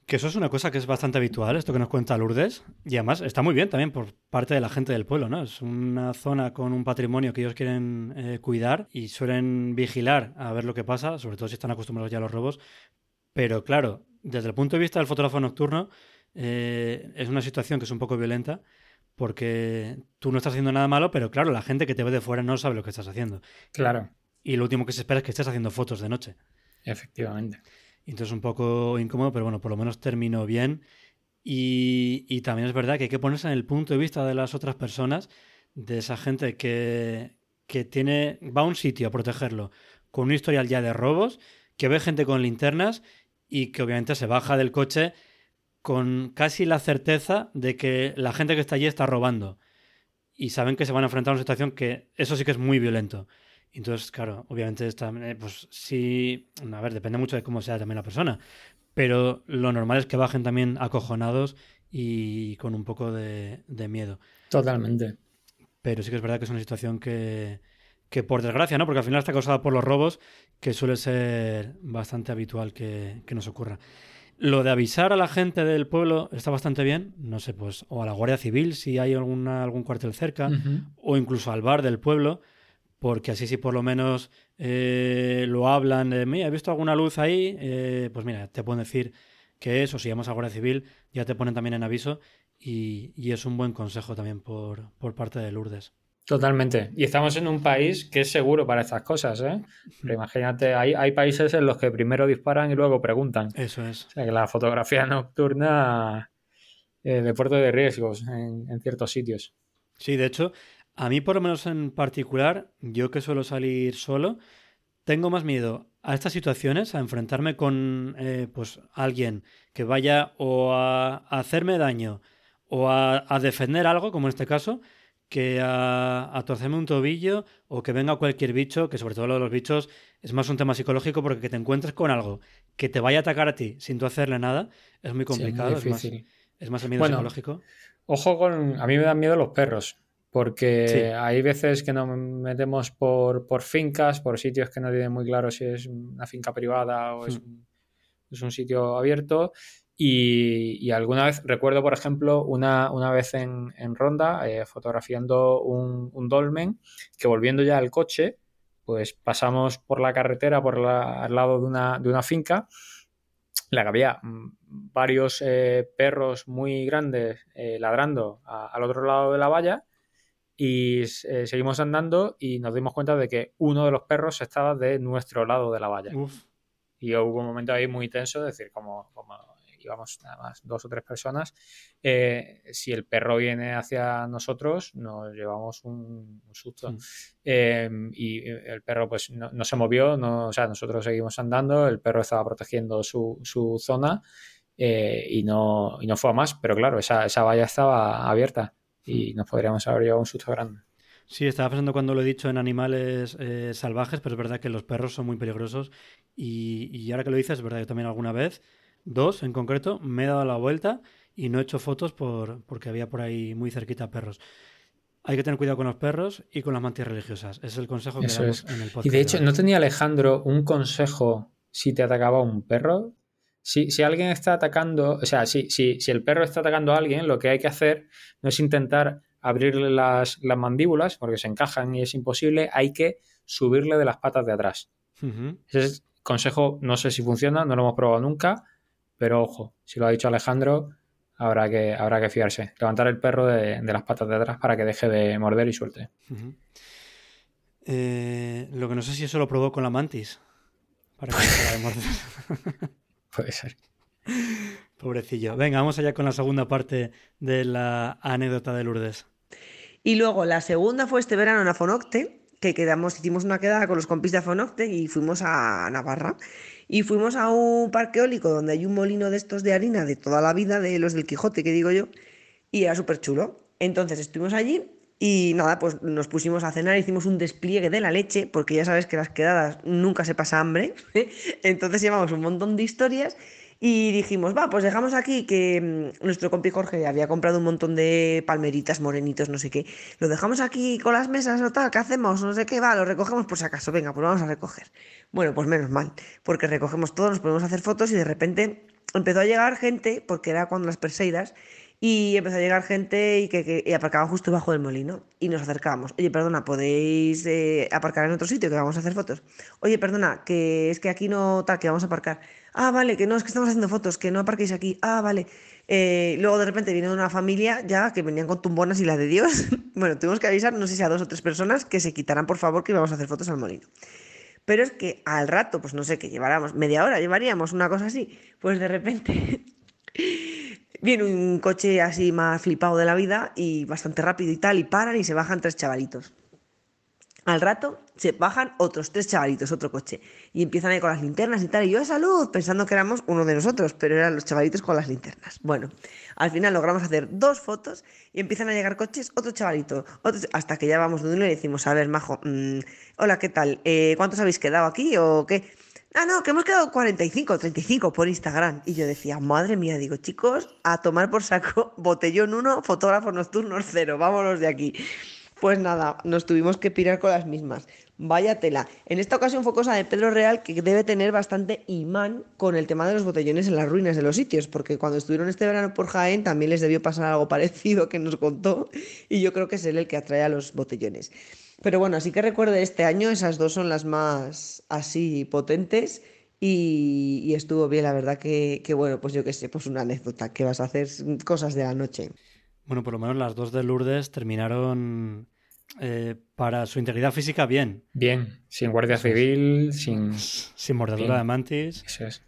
Que eso es una cosa que es bastante habitual, esto que nos cuenta Lourdes, y además está muy bien también por parte de la gente del pueblo, ¿no? Es una zona con un patrimonio que ellos quieren eh, cuidar y suelen vigilar a ver lo que pasa, sobre todo si están acostumbrados ya a los robos. Pero claro, desde el punto de vista del fotógrafo nocturno, eh, es una situación que es un poco violenta porque tú no estás haciendo nada malo, pero claro, la gente que te ve de fuera no sabe lo que estás haciendo. Claro. Y lo último que se espera es que estés haciendo fotos de noche. Efectivamente. Entonces un poco incómodo, pero bueno, por lo menos terminó bien. Y, también es verdad que hay que ponerse en el punto de vista de las otras personas, de esa gente que, que tiene, va a un sitio a protegerlo con un historial ya de robos, que ve gente con linternas y que obviamente se baja del coche con casi la certeza de que la gente que está allí está robando. Y saben que se van a enfrentar a una situación que eso sí que es muy violento. Entonces, claro, obviamente, está, eh, pues sí, a ver, depende mucho de cómo sea también la persona, pero lo normal es que bajen también acojonados y con un poco de, miedo. Totalmente. Pero sí que es verdad que es una situación que, que, por desgracia, ¿no? Porque al final está causada por los robos, que suele ser bastante habitual que, nos ocurra. Lo de avisar a la gente del pueblo está bastante bien, no sé, pues, o a la Guardia Civil si hay alguna, algún cuartel cerca, o incluso al bar del pueblo, porque así si por lo menos eh, lo hablan de mí, ¿he visto alguna luz ahí? Eh, pues mira, te pueden decir qué es, o si llamas a Guardia Civil, ya te ponen también en aviso y, es un buen consejo también por, por, parte de Lourdes. Totalmente. Y estamos en un país que es seguro para estas cosas, ¿eh? Pero imagínate, hay, hay países en los que primero disparan y luego preguntan. Eso es. O sea que la fotografía nocturna eh, deporte de riesgos en, en ciertos sitios. Sí, de hecho, a mí por lo menos en particular, yo que suelo salir solo, tengo más miedo a estas situaciones, a enfrentarme con eh, pues alguien que vaya o a, hacerme daño o a, defender algo, como en este caso, que a, torcerme un tobillo o que venga cualquier bicho, que sobre todo lo de los bichos es más un tema psicológico porque que te encuentres con algo que te vaya a atacar a ti sin tú hacerle nada es muy complicado, es, más, es más el miedo psicológico. Ojo con, a mí me dan miedo los perros porque hay veces que nos metemos por, fincas, por sitios que no tienen muy claro si es una finca privada o es, hmm. un, sitio abierto. Y, alguna vez, recuerdo por ejemplo, una, vez en, Ronda, eh, fotografiando un, dolmen, que volviendo ya al coche, pues pasamos por la carretera, por al lado de una, de una finca, la que había mm, varios eh, perros muy grandes eh, ladrando al otro lado de la valla y eh, seguimos andando y nos dimos cuenta de que uno de los perros estaba de nuestro lado de la valla. Y hubo un momento ahí muy tenso, es decir, como, íbamos nada más dos o tres personas, eh, si el perro viene hacia nosotros, nos llevamos un, susto. Em, y el perro pues no, se movió, no, o sea, nosotros seguimos andando, el perro estaba protegiendo su, su zona eh, y, no, y no fue a más, pero claro, esa, esa valla estaba abierta y nos podríamos haber llevado un susto grande. Sí, estaba pensando cuando lo he dicho en animales eh, salvajes, pero es verdad que los perros son muy peligrosos y, y, ahora que lo dices, es verdad que también alguna vez, dos en concreto, me he dado la vuelta y no he hecho fotos por, porque había por ahí muy cerquita perros. Hay que tener cuidado con los perros y con las mantis religiosas. Ese es el consejo que damos en el podcast. Y de hecho, ¿no tenía Alejandro un consejo si te atacaba un perro? Si, alguien está atacando, o sea, si, si, si, el perro está atacando a alguien, lo que hay que hacer no es intentar abrirle las, mandíbulas, porque se encajan y es imposible, hay que subirle de las patas de atrás. Ese es consejo, no sé si funciona, no lo hemos probado nunca, pero ojo, si lo ha dicho Alejandro, habrá que, habrá que fiarse. Levantar el perro de, las patas de atrás para que deje de morder y suelte. Eh, lo que no sé si eso lo probó con la mantis. Para que de morder. Puede ser. Pobrecillo. Venga, vamos allá con la segunda parte de la anécdota de Lourdes. Y luego la segunda fue este verano en Afonocte, que quedamos, hicimos una quedada con los compis de Afonocte y fuimos a Navarra. Y fuimos a un parque eólico donde hay un molino de estos de harina de toda la vida, de los del Quijote, que digo yo, y era súper chulo. Entonces estuvimos allí y nada, pues nos pusimos a cenar, hicimos un despliegue de la leche, porque ya sabes que las quedadas nunca se pasa hambre. Entonces llevamos un montón de historias y dijimos, va, pues dejamos aquí que mm, nuestro compi Jorge había comprado un montón de palmeritas, morenitos, no sé qué. Lo dejamos aquí con las mesas o tal, ¿qué hacemos? No sé qué, va, lo recogemos por si acaso. Venga, pues vamos a recoger. Bueno, pues menos mal, porque recogemos todo, nos podemos hacer fotos y de repente empezó a llegar gente, porque era cuando las Perseidas, y empezó a llegar gente y que, que aparcaba justo bajo del molino. Y nos acercábamos. Oye, perdona, ¿podéis eh, aparcar en otro sitio que vamos a hacer fotos? Oye, perdona, que es que aquí no tal, que vamos a aparcar. Ah, vale, que no, es que estamos haciendo fotos, que no aparquéis aquí. Ah, vale. Eh, luego de repente viene una familia ya que venían con tumbonas y la de Dios. bueno, tuvimos que avisar, no sé si a dos o tres personas, que se quitaran por favor que íbamos a hacer fotos al molino. Pero es que al rato, pues no sé, que lleváramos media hora, llevaríamos una cosa así, pues de repente Viene un coche así más flipado de la vida y bastante rápido y tal, y paran y se bajan tres chavalitos. Al rato se bajan otros tres chavalitos, otro coche, y empiezan ahí con las linternas y tal, y yo a salud, pensando que éramos uno de nosotros, pero eran los chavalitos con las linternas. Bueno, al final logramos hacer dos fotos y empiezan a llegar coches, otro chavalito, hasta que ya vamos de uno y le decimos, a ver, Majo, mm, hola, ¿qué tal? Eh, ¿Cuántos habéis quedado aquí o qué? Ah, no, que hemos quedado 45, 35 por Instagram. Y yo decía, madre mía, digo, chicos, a tomar por saco, botellón uno, fotógrafos nocturnos cero, vámonos de aquí. Pues nada, nos tuvimos que pirar con las mismas. Vaya tela. En esta ocasión fue cosa de Pedro Real que debe tener bastante imán con el tema de los botellones en las ruinas de los sitios, porque cuando estuvieron este verano por Jaén también les debió pasar algo parecido que nos contó y yo creo que es él el que atrae a los botellones. Pero bueno, así que recuerde este año, esas dos son las más así potentes Y, estuvo bien, la verdad que, bueno, pues yo qué sé, pues una anécdota, que vas a hacer cosas de la noche. Bueno, por lo menos las dos de Lourdes terminaron eh, para su integridad física bien. Bien, sin guardia civil, sin... Sin mordedura de mantis. Eso es.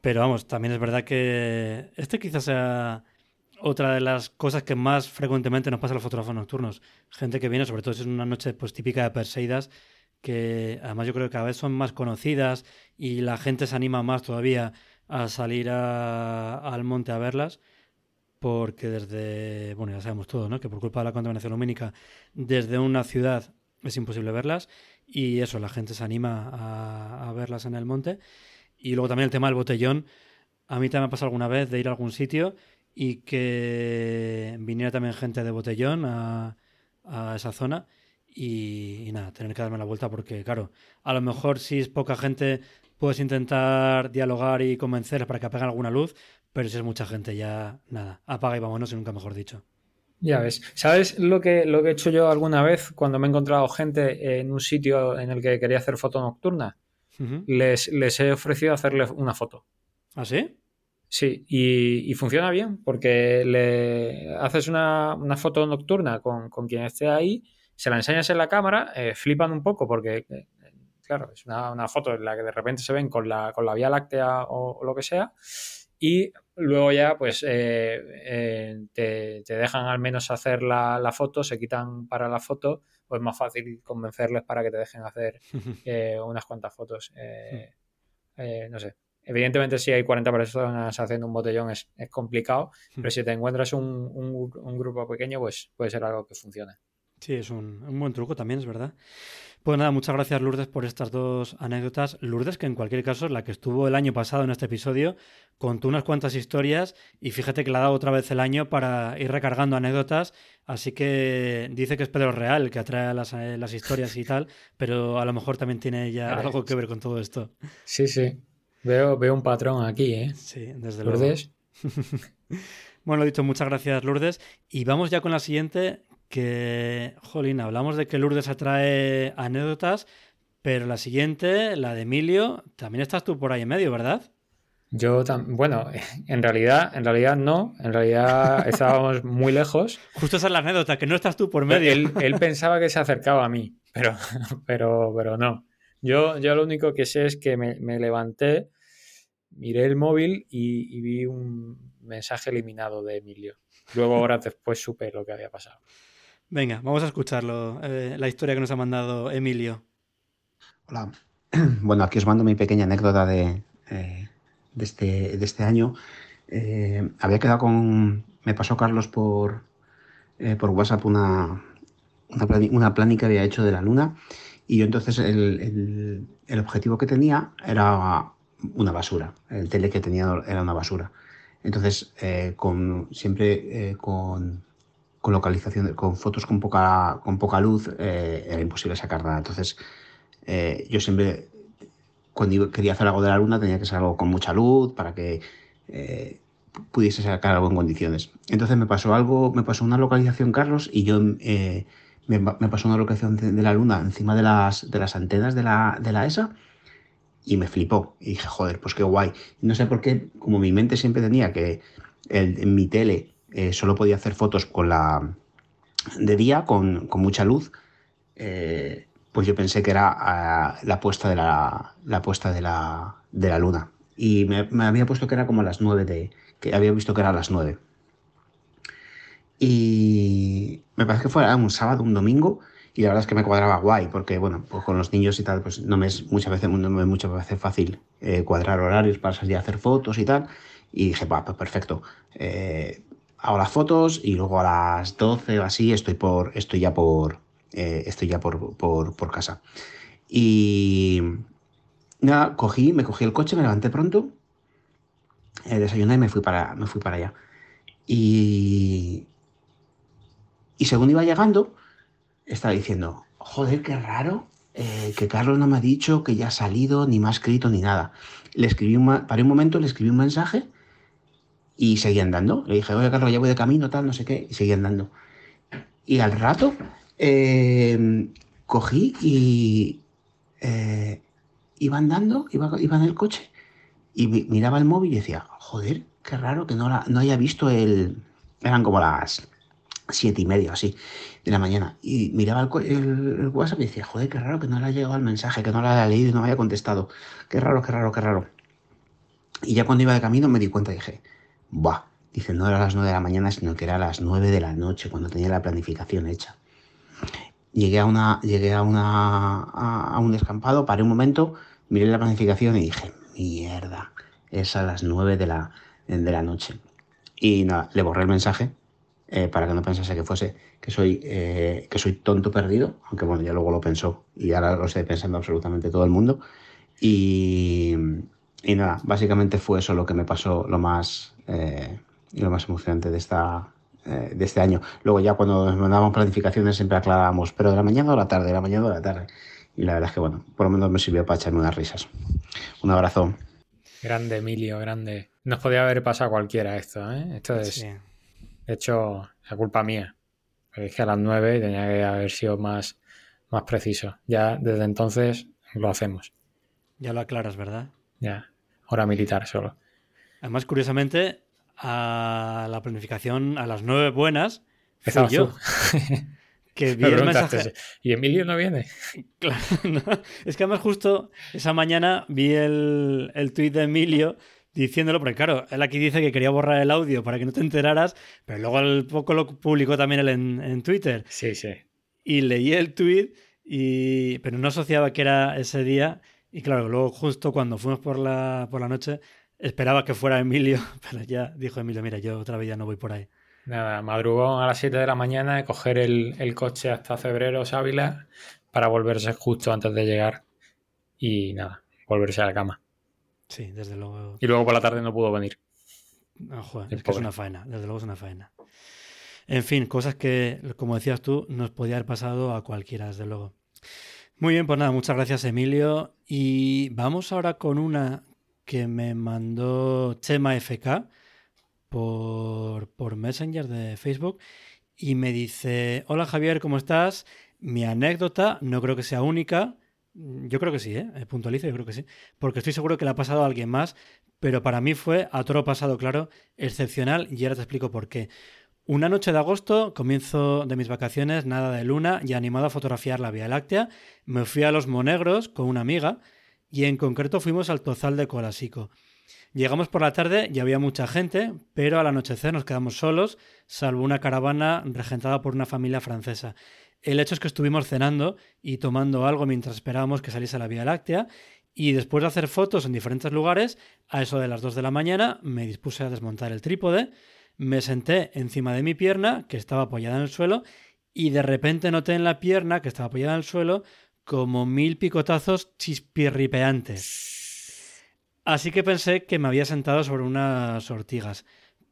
Pero vamos, también es verdad que este quizás sea otra de las cosas que más frecuentemente nos pasa a los fotógrafos nocturnos. Gente que viene, sobre todo si es una noche pues típica de Perseidas, que además yo creo que cada vez son más conocidas y la gente se anima más todavía a salir al monte a verlas porque desde, bueno, ya sabemos todo, ¿no? Que por culpa de la contaminación lumínica, desde una ciudad es imposible verlas y eso, la gente se anima a, verlas en el monte. Y luego también el tema del botellón. A mí también me ha pasado alguna vez de ir a algún sitio y que viniera también gente de botellón a, esa zona y, y, nada, tener que darme la vuelta porque, claro, a lo mejor si es poca gente puedes intentar dialogar y convencerles para que apaguen alguna luz, pero si es mucha gente ya, nada, apaga y vámonos y nunca mejor dicho. Ya ves. ¿Sabes lo que, lo que he hecho yo alguna vez cuando me he encontrado gente en un sitio en el que quería hacer foto nocturna? les, les, he ofrecido hacerle una foto. ¿Ah, sí? Sí, y, funciona bien porque le haces una, foto nocturna con, quien esté ahí, se la enseñas en la cámara, eh, flipan un poco porque, eh, claro, es una, foto en la que de repente se ven con la, con la Vía Láctea o lo que sea, y luego ya pues eh, eh, te, dejan al menos hacer la, foto, se quitan para la foto, pues es más fácil convencerles para que te dejen hacer eh, unas cuantas fotos. no sé. Evidentemente, si hay 40 personas haciendo un botellón es, complicado, pero si te encuentras un, un, grupo pequeño, pues puede ser algo que funcione. Sí, es un, un buen truco también, es verdad. Pues nada, muchas gracias Lourdes por estas dos anécdotas. Lourdes, que en cualquier caso es la que estuvo el año pasado en este episodio, contó unas cuantas historias y fíjate que le ha dado otra vez el año para ir recargando anécdotas. Así que dice que es Pedro Real que atrae las, eh, las historias y tal, pero a lo mejor también tiene ya algo que ver con todo esto. Sí, sí. Veo, veo un patrón aquí, ¿eh? Sí, desde Lourdes. bueno, lo dicho, muchas gracias Lourdes. Y vamos ya con la siguiente, que, jolín, hablamos de que Lourdes atrae anécdotas, pero la siguiente, la de Emilio, también estás tú por ahí en medio, ¿verdad? Yo también, bueno, en realidad, en realidad no, en realidad estábamos muy lejos. Justo esa es la anécdota, que no estás tú por medio. Él, pensaba que se acercaba a mí, pero, pero, pero no. Yo, yo lo único que sé es que me, levanté, miré el móvil y, y, vi un mensaje eliminado de Emilio. Luego, horas después, supe lo que había pasado. Venga, vamos a escucharlo, eh, la historia que nos ha mandado Emilio. Hola. Bueno, aquí os mando mi pequeña anécdota de, eh, este, de este año. Eh, había quedado con. Me pasó Carlos por, por WhatsApp una, una, plan, que había hecho de la luna. Y yo entonces el, el, objetivo que tenía era una basura. El tele que tenía era una basura. Entonces, con, siempre con con localización, con fotos con poca, con poca luz, eh, era imposible sacar nada. Entonces, eh, yo siempre, cuando quería hacer algo de la luna, tenía que ser algo con mucha luz para que eh, pudiese sacar algo en condiciones. Entonces me pasó algo, me pasó una localización, Carlos, y yo me, pasó una localización de, la luna encima de las, de las antenas de la, de la ESA y me flipó. Y dije, joder, pues qué guay. No sé por qué, como mi mente siempre tenía que en mi tele eh, solo podía hacer fotos con la de día, con, mucha luz, eh, pues yo pensé que era ah, la puesta de la, puesta de la, de la luna. Y me, había puesto que era como a las 9 de. que había visto que era a las 9. Y me parece que fue un sábado, un domingo, y la verdad es que me cuadraba guay, porque bueno, pues con los niños y tal, pues no me es muchas veces, no me es muchas veces fácil eh, cuadrar horarios para salir a hacer fotos y tal. Y dije, pues perfecto hago las fotos y luego a las 12 o así estoy, por, estoy ya por, eh, estoy ya por, por, casa. Y nada, cogí, me cogí el coche, me levanté pronto, eh, desayuné y me fui para, me fui para allá. Y, y según iba llegando, estaba diciendo, joder, qué raro, eh, que Carlos no me ha dicho que ya ha salido, ni me ha escrito, ni nada. Le escribí un, paré un momento, le escribí un mensaje y seguían dando. Le dije, oye, Carlos, ya voy de camino, tal, no sé qué, y seguían dando. Y al rato eh, cogí y, eh, iba andando, iba, iba en el coche y miraba el móvil y decía, joder, qué raro que no, la, no haya visto el... Eran como las siete y media así de la mañana. Y miraba el, WhatsApp y decía, joder, qué raro que no le haya llegado el mensaje, que no lo haya leído y no me haya contestado. Qué raro, qué raro, qué raro. Y ya cuando iba de camino me di cuenta y dije, buah, dice, no era a las nueve de la mañana, sino que era a las nueve de la noche, cuando tenía la planificación hecha. Llegué a, una, llegué a, una, a, un descampado, paré un momento, miré la planificación y dije, mierda, es a las nueve de la, de la noche. Y nada, le borré el mensaje eh, para que no pensase que fuese que soy, eh, que soy tonto perdido, aunque bueno, ya luego lo pensó y ahora lo estoy pensando absolutamente todo el mundo. Y, y nada, básicamente fue eso lo que me pasó lo más, eh, lo más emocionante de, esta, de este año. Luego ya cuando nos mandábamos planificaciones siempre aclarábamos, pero de la mañana o la tarde, de la mañana o la tarde. Y la verdad es que bueno, por lo menos me sirvió para echarme unas risas. Un abrazo. Grande, Emilio, grande. Nos podía haber pasado cualquiera esto, ¿eh? Esto es... De hecho, la culpa mía. Porque dije a las 9 y tenía que haber sido más, más preciso. Ya desde entonces lo hacemos. Ya lo aclaras, ¿verdad? Ya. Hora militar solo. Además, curiosamente, a la planificación a las 9 buenas fui yo. que vi el mensaje. ¿Y Emilio no viene? Claro, Es que además justo esa mañana vi el, el tuit de Emilio diciéndolo, porque claro, él aquí dice que quería borrar el audio para que no te enteraras, pero luego al poco lo publicó también él en, Twitter. Sí, sí. Y leí el tweet, y... pero no asociaba que era ese día. Y claro, luego justo cuando fuimos por la, por la noche, esperaba que fuera Emilio, pero ya dijo Emilio, mira, yo otra vez ya no voy por ahí. Nada, madrugó a las 7 de la mañana, coger el, el coche hasta febrero, Ávila, para volverse justo antes de llegar y nada, volverse a la cama. Sí, desde luego. Y luego por la tarde no pudo venir. es que es una faena, desde luego es una faena. En fin, cosas que, como decías tú, nos podía haber pasado a cualquiera, desde luego. Muy bien, pues nada, muchas gracias Emilio. Y vamos ahora con una que me mandó Chema FK por, por Messenger de Facebook y me dice, hola Javier, ¿cómo estás? Mi anécdota no creo que sea única, yo creo que sí, ¿eh? ¿eh? Puntualizo, yo creo que sí. Porque estoy seguro que le ha pasado a alguien más, pero para mí fue, a todo pasado claro, excepcional y ahora te explico por qué. Una noche de agosto, comienzo de mis vacaciones, nada de luna y animado a fotografiar la Vía Láctea, me fui a Los Monegros con una amiga y en concreto fuimos al Tozal de Colasico. Llegamos por la tarde y había mucha gente, pero al anochecer nos quedamos solos, salvo una caravana regentada por una familia francesa. El hecho es que estuvimos cenando y tomando algo mientras esperábamos que saliese la Vía Láctea y después de hacer fotos en diferentes lugares, a eso de las 2 de la mañana me dispuse a desmontar el trípode, me senté encima de mi pierna, que estaba apoyada en el suelo, y de repente noté en la pierna, que estaba apoyada en el suelo, como mil picotazos chispirripeantes. Así que pensé que me había sentado sobre unas ortigas.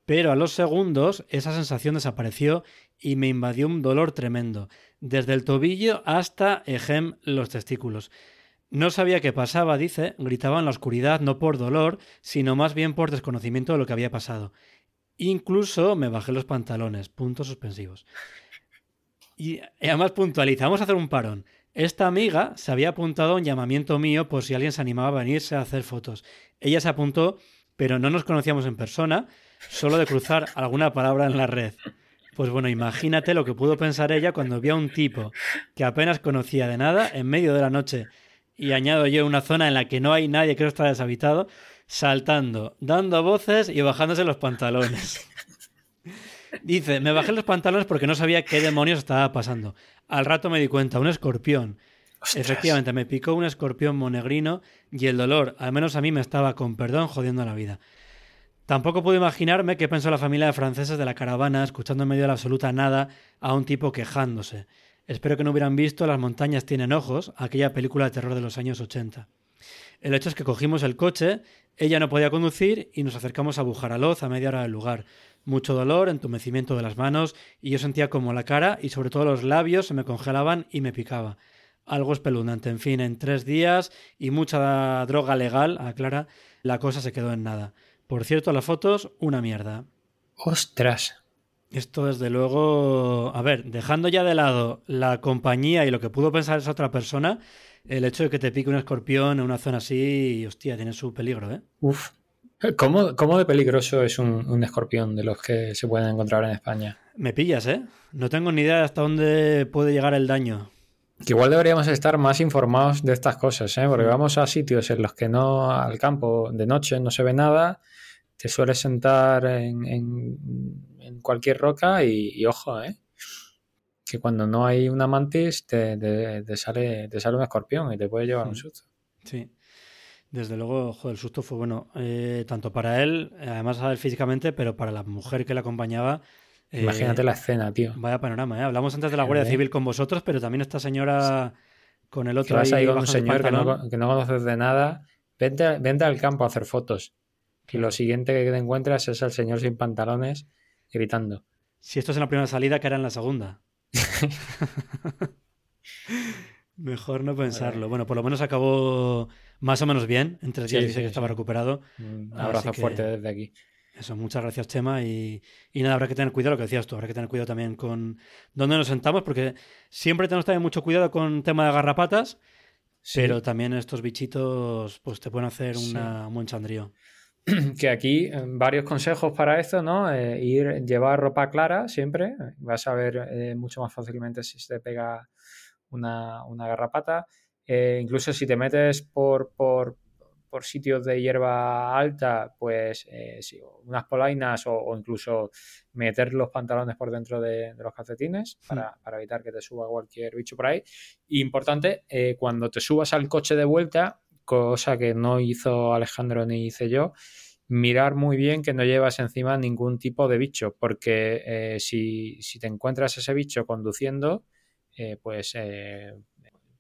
Pero a los segundos esa sensación desapareció y me invadió un dolor tremendo, desde el tobillo hasta, ejem, los testículos. No sabía qué pasaba, dice, gritaba en la oscuridad no por dolor, sino más bien por desconocimiento de lo que había pasado. Incluso me bajé los pantalones, puntos suspensivos. Y además puntualiza, vamos a hacer un parón. Esta amiga se había apuntado a un llamamiento mío por si alguien se animaba a venirse a hacer fotos. Ella se apuntó, pero no nos conocíamos en persona, solo de cruzar alguna palabra en la red. Pues bueno, imagínate lo que pudo pensar ella cuando vio a un tipo que apenas conocía de nada en medio de la noche y añado yo una zona en la que no hay nadie que no está deshabitado, saltando, dando voces y bajándose los pantalones. Dice, me bajé los pantalones porque no sabía qué demonios estaba pasando. Al rato me di cuenta, un escorpión. Efectivamente, me picó un escorpión monegrino y el dolor, al menos a mí me estaba, con perdón, jodiendo la vida. Tampoco puedo imaginarme qué pensó la familia de franceses de la caravana escuchando en medio de la absoluta nada a un tipo quejándose. Espero que no hubieran visto Las montañas tienen ojos, aquella película de terror de los años 80. El hecho es que cogimos el coche, ella no podía conducir y nos acercamos a Bujaraloz a media hora del lugar. Mucho dolor, entumecimiento de las manos y yo sentía como la cara y sobre todo los labios se me congelaban y me picaba. Algo espeluznante. En fin, en tres días y mucha droga legal, aclara, la cosa se quedó en nada. Por cierto, las fotos, una mierda. Ostras. Esto desde luego, a ver, dejando ya de lado la compañía y lo que pudo pensar esa otra persona, el hecho de que te pique un escorpión en una zona así, hostia, tiene su peligro, ¿eh? Uf. ¿Cómo, cómo de peligroso es un, un, escorpión de los que se pueden encontrar en España? Me pillas, ¿eh? No tengo ni idea de hasta dónde puede llegar el daño. Que igual deberíamos estar más informados de estas cosas, ¿eh? Porque vamos a sitios en los que no, al campo, de noche no se ve nada, te sueles sentar en, en, cualquier roca y, ojo, ¿eh? Que cuando no hay una mantis te, sale, te sale un escorpión y te puede llevar un susto. Sí. Desde luego, ojo, el susto fue bueno, eh, tanto para él, además a él físicamente, pero para la mujer que le acompañaba, Imagínate la escena, tío. Vaya panorama, ¿eh? Hablamos antes de la Guardia Civil con vosotros, pero también esta señora con el otro. Que vas ahí, con un señor que no, que no, conoces de nada. Vente, vente, al campo a hacer fotos. Y lo siguiente que te encuentras es el señor sin pantalones gritando. Si esto es en la primera salida, ¿qué era en la segunda? Mejor no pensarlo. Bueno, por lo menos acabó más o menos bien. En tres días dice que estaba recuperado. Un abrazo fuerte desde aquí. Eso, muchas gracias, Chema. Y, nada, habrá que tener cuidado, lo que decías tú, habrá que tener cuidado también con dónde nos sentamos, porque siempre tenemos también mucho cuidado con tema de garrapatas, pero también estos bichitos pues te pueden hacer una, un buen chandrío. Que aquí eh, varios consejos para esto, ¿no? Eh, ir, llevar ropa clara siempre, vas a ver eh, mucho más fácilmente si se te pega una, una garrapata. Incluso si te metes por, por, por sitios de hierba alta, pues eh, unas polainas o, incluso meter los pantalones por dentro de, los calcetines hmm. para, evitar que te suba cualquier bicho por ahí. importante, eh, cuando te subas al coche de vuelta, cosa que no hizo Alejandro ni hice yo, mirar muy bien que no llevas encima ningún tipo de bicho, porque eh, si, te encuentras ese bicho conduciendo, pues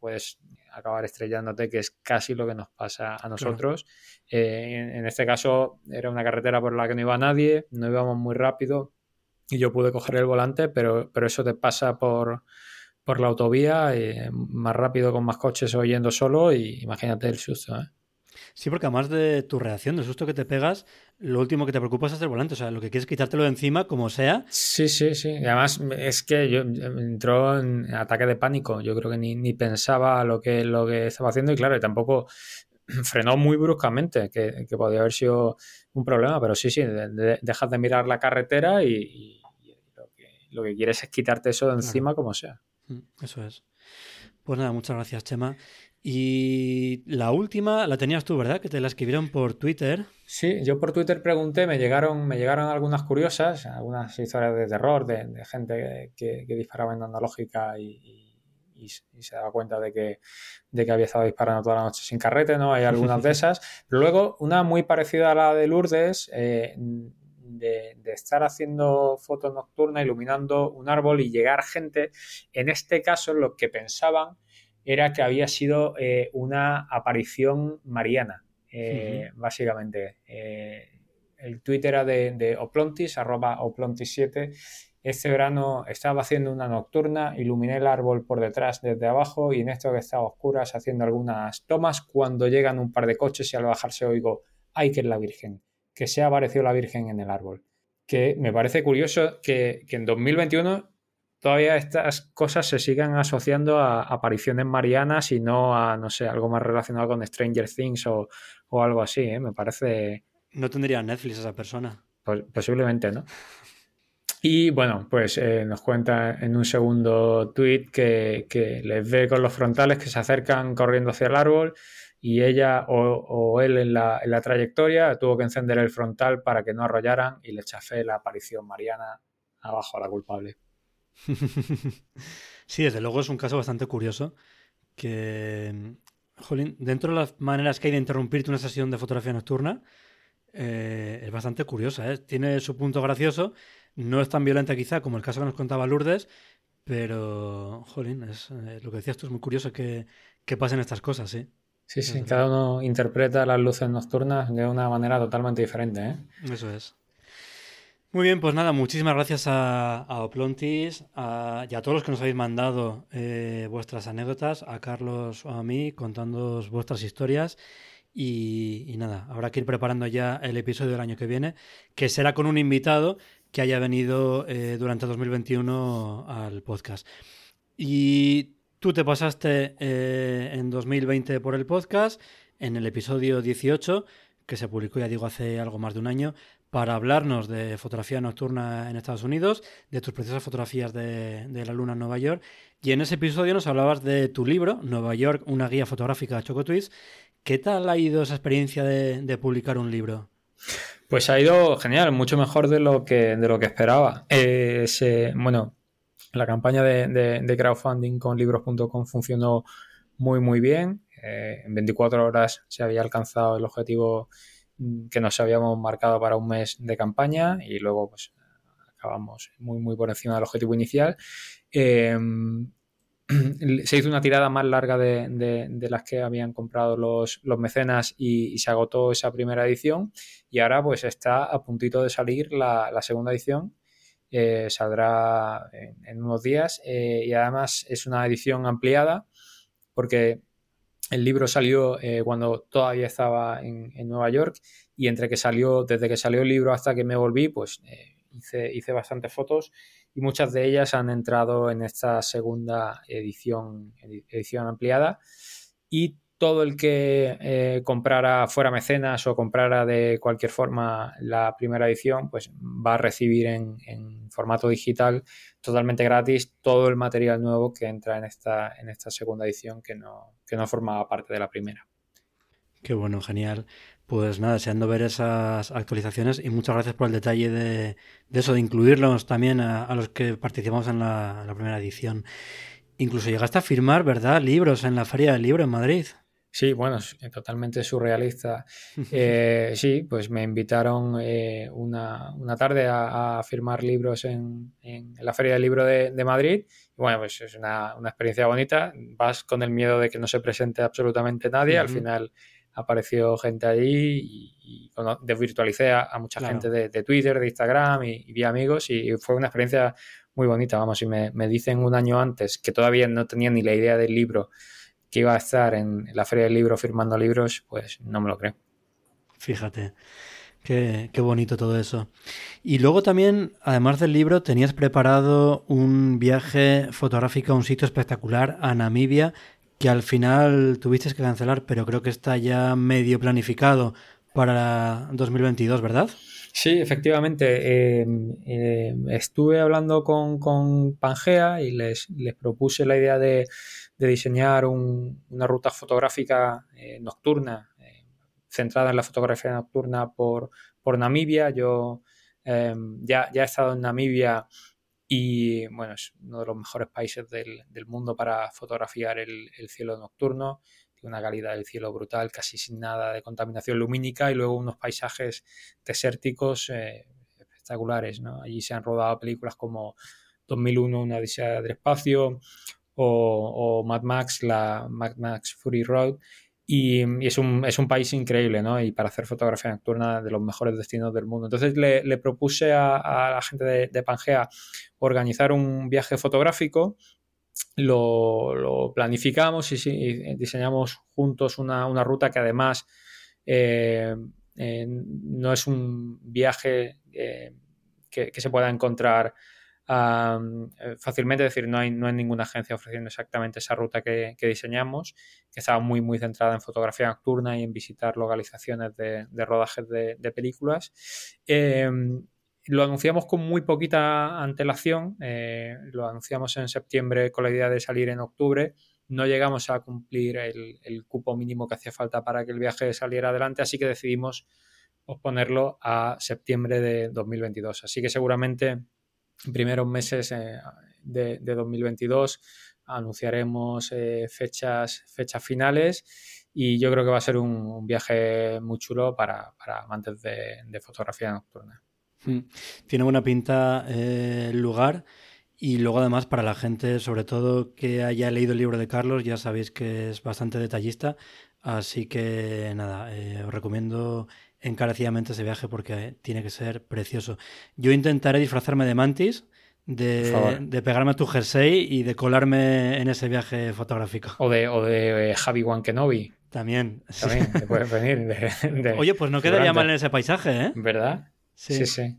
puedes acabar estrellándote, que es casi lo que nos pasa a nosotros. Eh, en, este caso era una carretera por la que no iba nadie, no íbamos muy rápido y yo pude coger el volante, pero, pero eso te pasa por, por la autovía eh, más rápido con más coches o yendo solo y imagínate el susto. ¿eh? Sí, porque además de tu reacción, del susto que te pegas, lo último que te preocupa es hacer volante. O sea, lo que quieres es quitártelo de encima, como sea. Sí, sí, sí. Y además es que yo entró en ataque de pánico. Yo creo que ni, pensaba lo que, lo que estaba haciendo y claro, y tampoco frenó muy bruscamente, que, podía haber sido un problema, pero sí, sí, dejas de mirar la carretera y, lo, que, quieres es quitarte eso de encima como sea. Mm, eso es. Pues nada, muchas gracias, Chema. Y la última la tenías tú, ¿verdad? Que te la escribieron por Twitter. Sí, yo por Twitter pregunté, me llegaron, me llegaron algunas curiosas, algunas historias de terror, de, gente que, disparaba en analógica y, y, se daba cuenta de que, de que había estado disparando toda la noche sin carrete, ¿no? Hay algunas de esas. Pero luego, una muy parecida a la de Lourdes, eh, de, de, estar haciendo fotos nocturnas, iluminando un árbol y llegar gente, en este caso, lo que pensaban era que había sido eh, una aparición mariana, eh, básicamente. Eh, el Twitter era de, Oplontis, arroba Oplontis7. Este verano estaba haciendo una nocturna, iluminé el árbol por detrás desde abajo y en esto que estaba oscuras haciendo algunas tomas, cuando llegan un par de coches y al bajarse oigo, ¡ay que es la Virgen! Que se ha aparecido la Virgen en el árbol. Que me parece curioso que, que en 2021 todavía estas cosas se sigan asociando a apariciones marianas y no a, no sé, algo más relacionado con Stranger Things o, algo así, ¿eh? Me parece... No tendría Netflix esa persona. posiblemente, ¿no? Y bueno, pues eh, nos cuenta en un segundo tweet que, les ve con los frontales que se acercan corriendo hacia el árbol y ella o, él en la, en la, trayectoria tuvo que encender el frontal para que no arrollaran y le chafé la aparición mariana abajo a la culpable. sí, desde luego es un caso bastante curioso que, jolín, dentro de las maneras que hay de interrumpirte una sesión de fotografía nocturna, eh, es bastante curiosa. ¿eh? Tiene su punto gracioso, no es tan violenta quizá como el caso que nos contaba Lourdes, pero, jolín, es, eh, lo que decías tú es muy curioso que, que pasen estas cosas, ¿sí? Sí, sí, cada uno interpreta las luces nocturnas de una manera totalmente diferente. ¿eh? Eso es. Muy bien, pues nada, muchísimas gracias a, Oplontis y a todos los que nos habéis mandado eh, vuestras anécdotas, a Carlos o a mí, contándoos vuestras historias. Y, nada, habrá que ir preparando ya el episodio del año que viene, que será con un invitado que haya venido eh, durante 2021 al podcast. Y tú te pasaste eh, en 2020 por el podcast, en el episodio 18, que se publicó, ya digo, hace algo más de un año, para hablarnos de fotografía nocturna en Estados Unidos, de tus preciosas fotografías de, la luna en Nueva York. Y en ese episodio nos hablabas de tu libro, Nueva York, una guía fotográfica de Choco Twist. ¿Qué tal ha ido esa experiencia de, publicar un libro? Pues ha ido genial, mucho mejor de lo que, de lo que esperaba. Eh, bueno, la campaña de, crowdfunding con libros.com funcionó muy, muy bien. Eh, en 24 horas se había alcanzado el objetivo que nos habíamos marcado para un mes de campaña y luego pues acabamos muy, muy por encima del objetivo inicial. Em, se hizo una tirada más larga de, las que habían comprado los, mecenas y, se agotó esa primera edición y ahora pues está a puntito de salir la, segunda edición. Eh, saldrá en, unos días eh, y además es una edición ampliada porque el libro salió eh, cuando todavía estaba en, Nueva York y entre que salió, desde que salió el libro hasta que me volví, pues hice, hice bastantes fotos y muchas de ellas han entrado en esta segunda edición, edición ampliada. Y todo el que eh, comprara fuera mecenas o comprara de cualquier forma la primera edición, pues va a recibir en, formato digital totalmente gratis todo el material nuevo que entra en esta, en esta segunda edición que no, que no formaba parte de la primera. Qué bueno, genial. Pues nada, deseando ver esas actualizaciones y muchas gracias por el detalle de, eso, de incluirlos también a, los que participamos en la, primera edición. Incluso llegaste a firmar, ¿verdad? Libros en la Feria del Libro en Madrid. Sí, bueno, es totalmente surrealista. Eh, sí, pues me invitaron eh, una, tarde a, firmar libros en, la Feria del Libro de, Madrid. Y bueno, pues es una, experiencia bonita. Vas con el miedo de que no se presente absolutamente nadie. Al final apareció gente allí y, desvirtualicé a, mucha gente de, Twitter, de Instagram y, vi amigos y fue una experiencia muy bonita, vamos, si me, dicen un año antes que todavía no tenía ni la idea del libro que iba a estar en la feria del libro firmando libros, pues no me lo creo. Fíjate. Qué, qué, bonito todo eso. Y luego también, además del libro, tenías preparado un viaje fotográfico a un sitio espectacular, a Namibia, que al final tuviste que cancelar, pero creo que está ya medio planificado para 2022, ¿verdad? Sí, efectivamente. Eh, eh, estuve hablando con, Pangea y les, propuse la idea de, diseñar una ruta fotográfica eh, nocturna, centrada en la fotografía nocturna por, por Namibia. Yo ya, ya he estado en Namibia y bueno, es uno de los mejores países del, mundo para fotografiar el, cielo nocturno. Tiene una calidad del cielo brutal, casi sin nada de contaminación lumínica y luego unos paisajes desérticos eh, espectaculares. Allí se han rodado películas como 2001, Una Odisea del Espacio o, Mad Max, la Mad Max Fury Road. Y, es, un, es, un, país increíble, ¿no? Y para hacer fotografía nocturna de los mejores destinos del mundo. Entonces le, propuse a, la gente de, Pangea organizar un viaje fotográfico. Lo, planificamos y, diseñamos juntos una, ruta que además eh, eh, no es un viaje eh, que, se pueda encontrar eh, fácilmente, decir, no hay, no hay ninguna agencia ofreciendo exactamente esa ruta que, diseñamos, que estaba muy, muy centrada en fotografía nocturna y en visitar localizaciones de, rodajes de, películas. Em, lo anunciamos con muy poquita antelación, eh, lo anunciamos en septiembre con la idea de salir en octubre. No llegamos a cumplir el, el cupo mínimo que hacía falta para que el viaje saliera adelante, así que decidimos posponerlo a septiembre de 2022. Así que seguramente primeros meses eh, de, 2022 anunciaremos eh, fechas, fechas finales y yo creo que va a ser un, viaje muy chulo para, amantes de, fotografía nocturna. Hmm. Tiene buena pinta eh, el lugar y luego además para la gente, sobre todo que haya leído el libro de Carlos, ya sabéis que es bastante detallista, así que nada, os recomiendo encarecidamente ese viaje porque tiene que ser precioso. Yo intentaré disfrazarme de mantis, de, pegarme a tu jersey y de colarme en ese viaje fotográfico. O de, o de eh, Javi Wankenobi. También. También, puedes venir. Oye, pues no quedaría mal en ese paisaje, ¿eh? ¿Verdad? Sí, sí.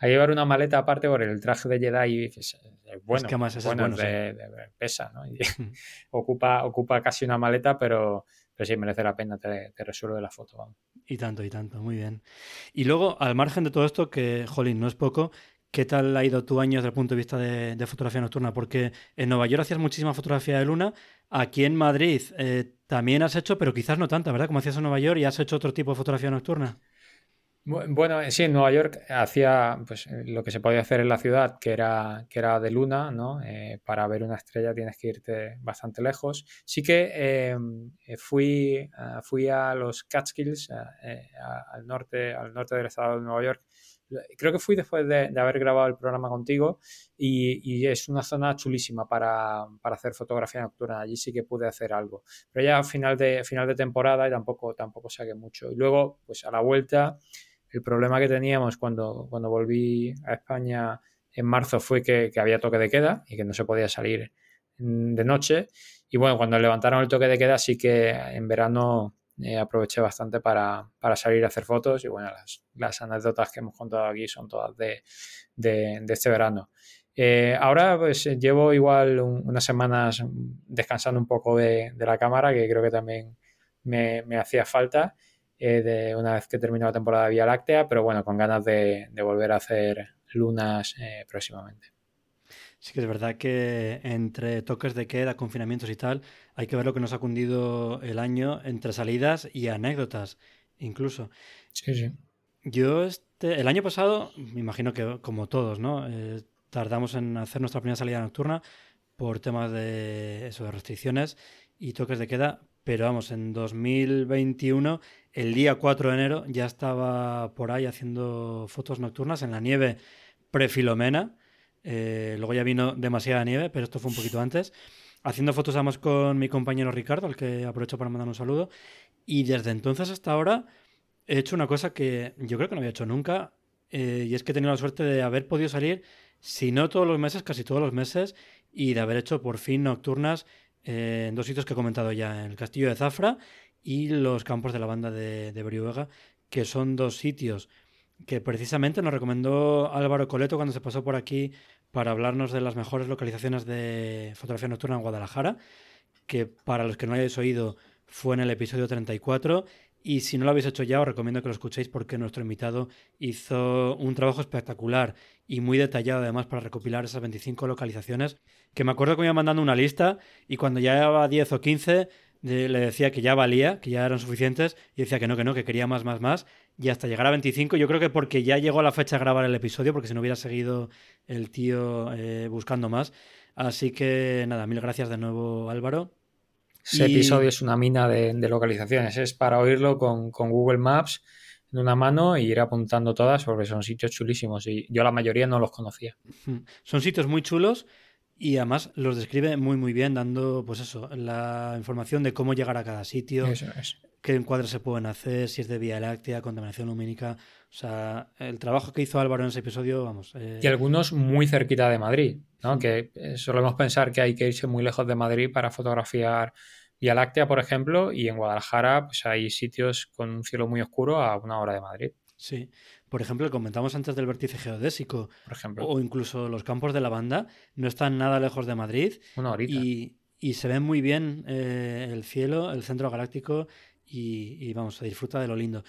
que llevar una maleta aparte por el traje de Jedi. Es, bueno, es que más es bueno, pesa, ¿no? Ocupa, ocupa casi una maleta, pero, pero sí merece la pena, te, te resuelve la foto. Y tanto, y tanto, muy bien. Y luego, al margen de todo esto, que, jolín, no es poco, ¿Qué tal ha ido tu año desde el punto de vista de, fotografía nocturna? Porque en Nueva York hacías muchísima fotografía de luna, aquí en Madrid eh, también has hecho, pero quizás no tanta, ¿verdad? Como hacías en Nueva York y has hecho otro tipo de fotografía nocturna. Bueno, sí, en Nueva York hacía pues, eh, lo que se podía hacer en la ciudad, que era, que era de luna, ¿no? Eh, para ver una estrella tienes que irte bastante lejos. Sí que em, eh, fui, fui a los Catskills, al, norte, al norte del estado de Nueva York. Creo que fui después de, haber grabado el programa contigo y, es una zona chulísima para, para, hacer fotografía nocturna. Allí sí que pude hacer algo. Pero ya a final de, final de temporada y tampoco, tampoco saqué mucho. Y luego, pues a la vuelta el problema que teníamos cuando, cuando volví a España en marzo fue que, había toque de queda y que no se podía salir de noche. Y bueno, cuando levantaron el toque de queda sí que en verano eh, aproveché bastante para, salir a hacer fotos y bueno, las, anécdotas que hemos contado aquí son todas de, este verano. Eh, ahora pues llevo igual unas semanas descansando un poco de, la cámara, que creo que también me, me hacía falta. Eh, de una vez que terminó la temporada de Vía Láctea, pero bueno, con ganas de, volver a hacer lunas eh, próximamente. Sí que es verdad que entre toques de queda, confinamientos y tal, hay que ver lo que nos ha cundido el año entre salidas y anécdotas, incluso. Sí, sí. Yo este, el año pasado, me imagino que como todos, ¿no? Eh, tardamos en hacer nuestra primera salida nocturna por temas de eso, de restricciones y toques de queda, pero vamos, en 2021, el día 4 de enero, ya estaba por ahí haciendo fotos nocturnas en la nieve prefilomena. Eh, luego ya vino demasiada nieve, pero esto fue un poquito antes. Haciendo fotos además con mi compañero Ricardo, al que aprovecho para mandar un saludo. Y desde entonces hasta ahora he hecho una cosa que yo creo que no había hecho nunca. Eh, y es que he tenido la suerte de haber podido salir, si no todos los meses, casi todos los meses, y de haber hecho por fin nocturnas eh, en dos sitios que he comentado ya, en el Castillo de Zafra y los campos de la banda de, de que son dos sitios que precisamente nos recomendó Álvaro Coleto cuando se pasó por aquí para hablarnos de las mejores localizaciones de fotografía nocturna en Guadalajara, que para los que no hayáis oído fue en el episodio 34 y si no lo habéis hecho ya, os recomiendo que lo escuchéis porque nuestro invitado hizo un trabajo espectacular y muy detallado además para recopilar esas 25 localizaciones. Que me acuerdo que me iba mandando una lista y cuando ya llevaba 10 o 15 le decía que ya valía, que ya eran suficientes y decía que no, que no, que quería más, más, más. Y hasta llegar a 25, yo creo que porque ya llegó la fecha de grabar el episodio, porque si no hubiera seguido el tío eh, buscando más. Así que nada, mil gracias de nuevo Álvaro. Ese episodio es una mina de, localizaciones. Es para oírlo con, Google Maps en una mano y ir apuntando todas porque son sitios chulísimos y yo la mayoría no los conocía. Son sitios muy chulos y además los describe muy muy bien dando pues eso, la información de cómo llegar a cada sitio, qué encuadres se pueden hacer, si es de vía láctea, contaminación lumínica. O sea, el trabajo que hizo Álvaro en ese episodio, vamos. Eh, y algunos muy cerquita de Madrid, ¿no? Que eh, solemos pensar que hay que irse muy lejos de Madrid para fotografiar Vía Láctea, por ejemplo, y en Guadalajara pues hay sitios con un cielo muy oscuro a una hora de Madrid. Sí. Por ejemplo, comentamos antes del vértice geodésico. Por ejemplo. O incluso los campos de la banda. No están nada lejos de Madrid. Una horita. Y, se ve muy bien eh, el cielo, el centro galáctico. Y, vamos, se disfruta de lo lindo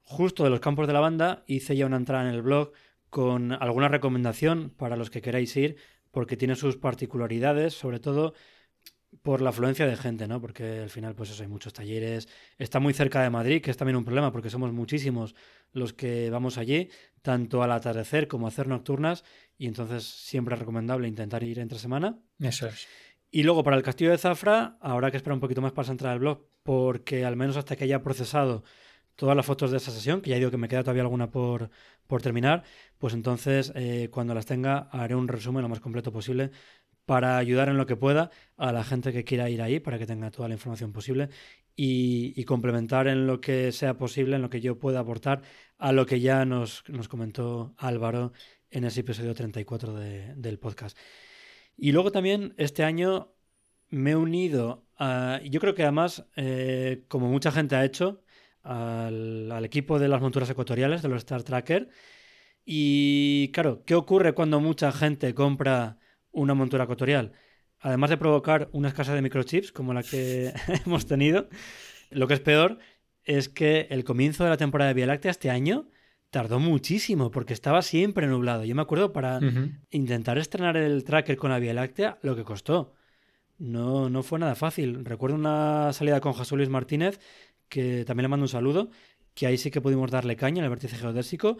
justo de los campos de la banda, hice ya una entrada en el blog con alguna recomendación para los que queráis ir, porque tiene sus particularidades, sobre todo por la afluencia de gente, ¿no? Porque al final, pues eso, hay muchos talleres. Está muy cerca de Madrid, que es también un problema, porque somos muchísimos los que vamos allí, tanto al atardecer como a hacer nocturnas, y entonces siempre es recomendable intentar ir entre semana. Eso es. Y luego para el Castillo de Zafra, habrá que esperar un poquito más para entrar al blog, porque al menos hasta que haya procesado todas las fotos de esa sesión, que ya digo que me queda todavía alguna por, por terminar, pues entonces eh, cuando las tenga haré un resumen lo más completo posible para ayudar en lo que pueda a la gente que quiera ir ahí, para que tenga toda la información posible y, complementar en lo que sea posible, en lo que yo pueda aportar a lo que ya nos, nos comentó Álvaro en ese episodio 34 del podcast. Y luego también este año me he unido a, yo creo que además, eh, como mucha gente ha hecho, al, equipo de las monturas ecuatoriales, de los Star Tracker. Y claro, ¿qué ocurre cuando mucha gente compra una montura ecuatorial? Además de provocar una escasez de microchips como la que hemos tenido, lo que es peor es que el comienzo de la temporada de Vía Láctea este año tardó muchísimo porque estaba siempre nublado. Yo me acuerdo para intentar estrenar el tracker con la Vía Láctea lo que costó. No, no fue nada fácil. Recuerdo una salida con José Luis Martínez, que también le mando un saludo, que ahí sí que pudimos darle caña en el vértice geodésico.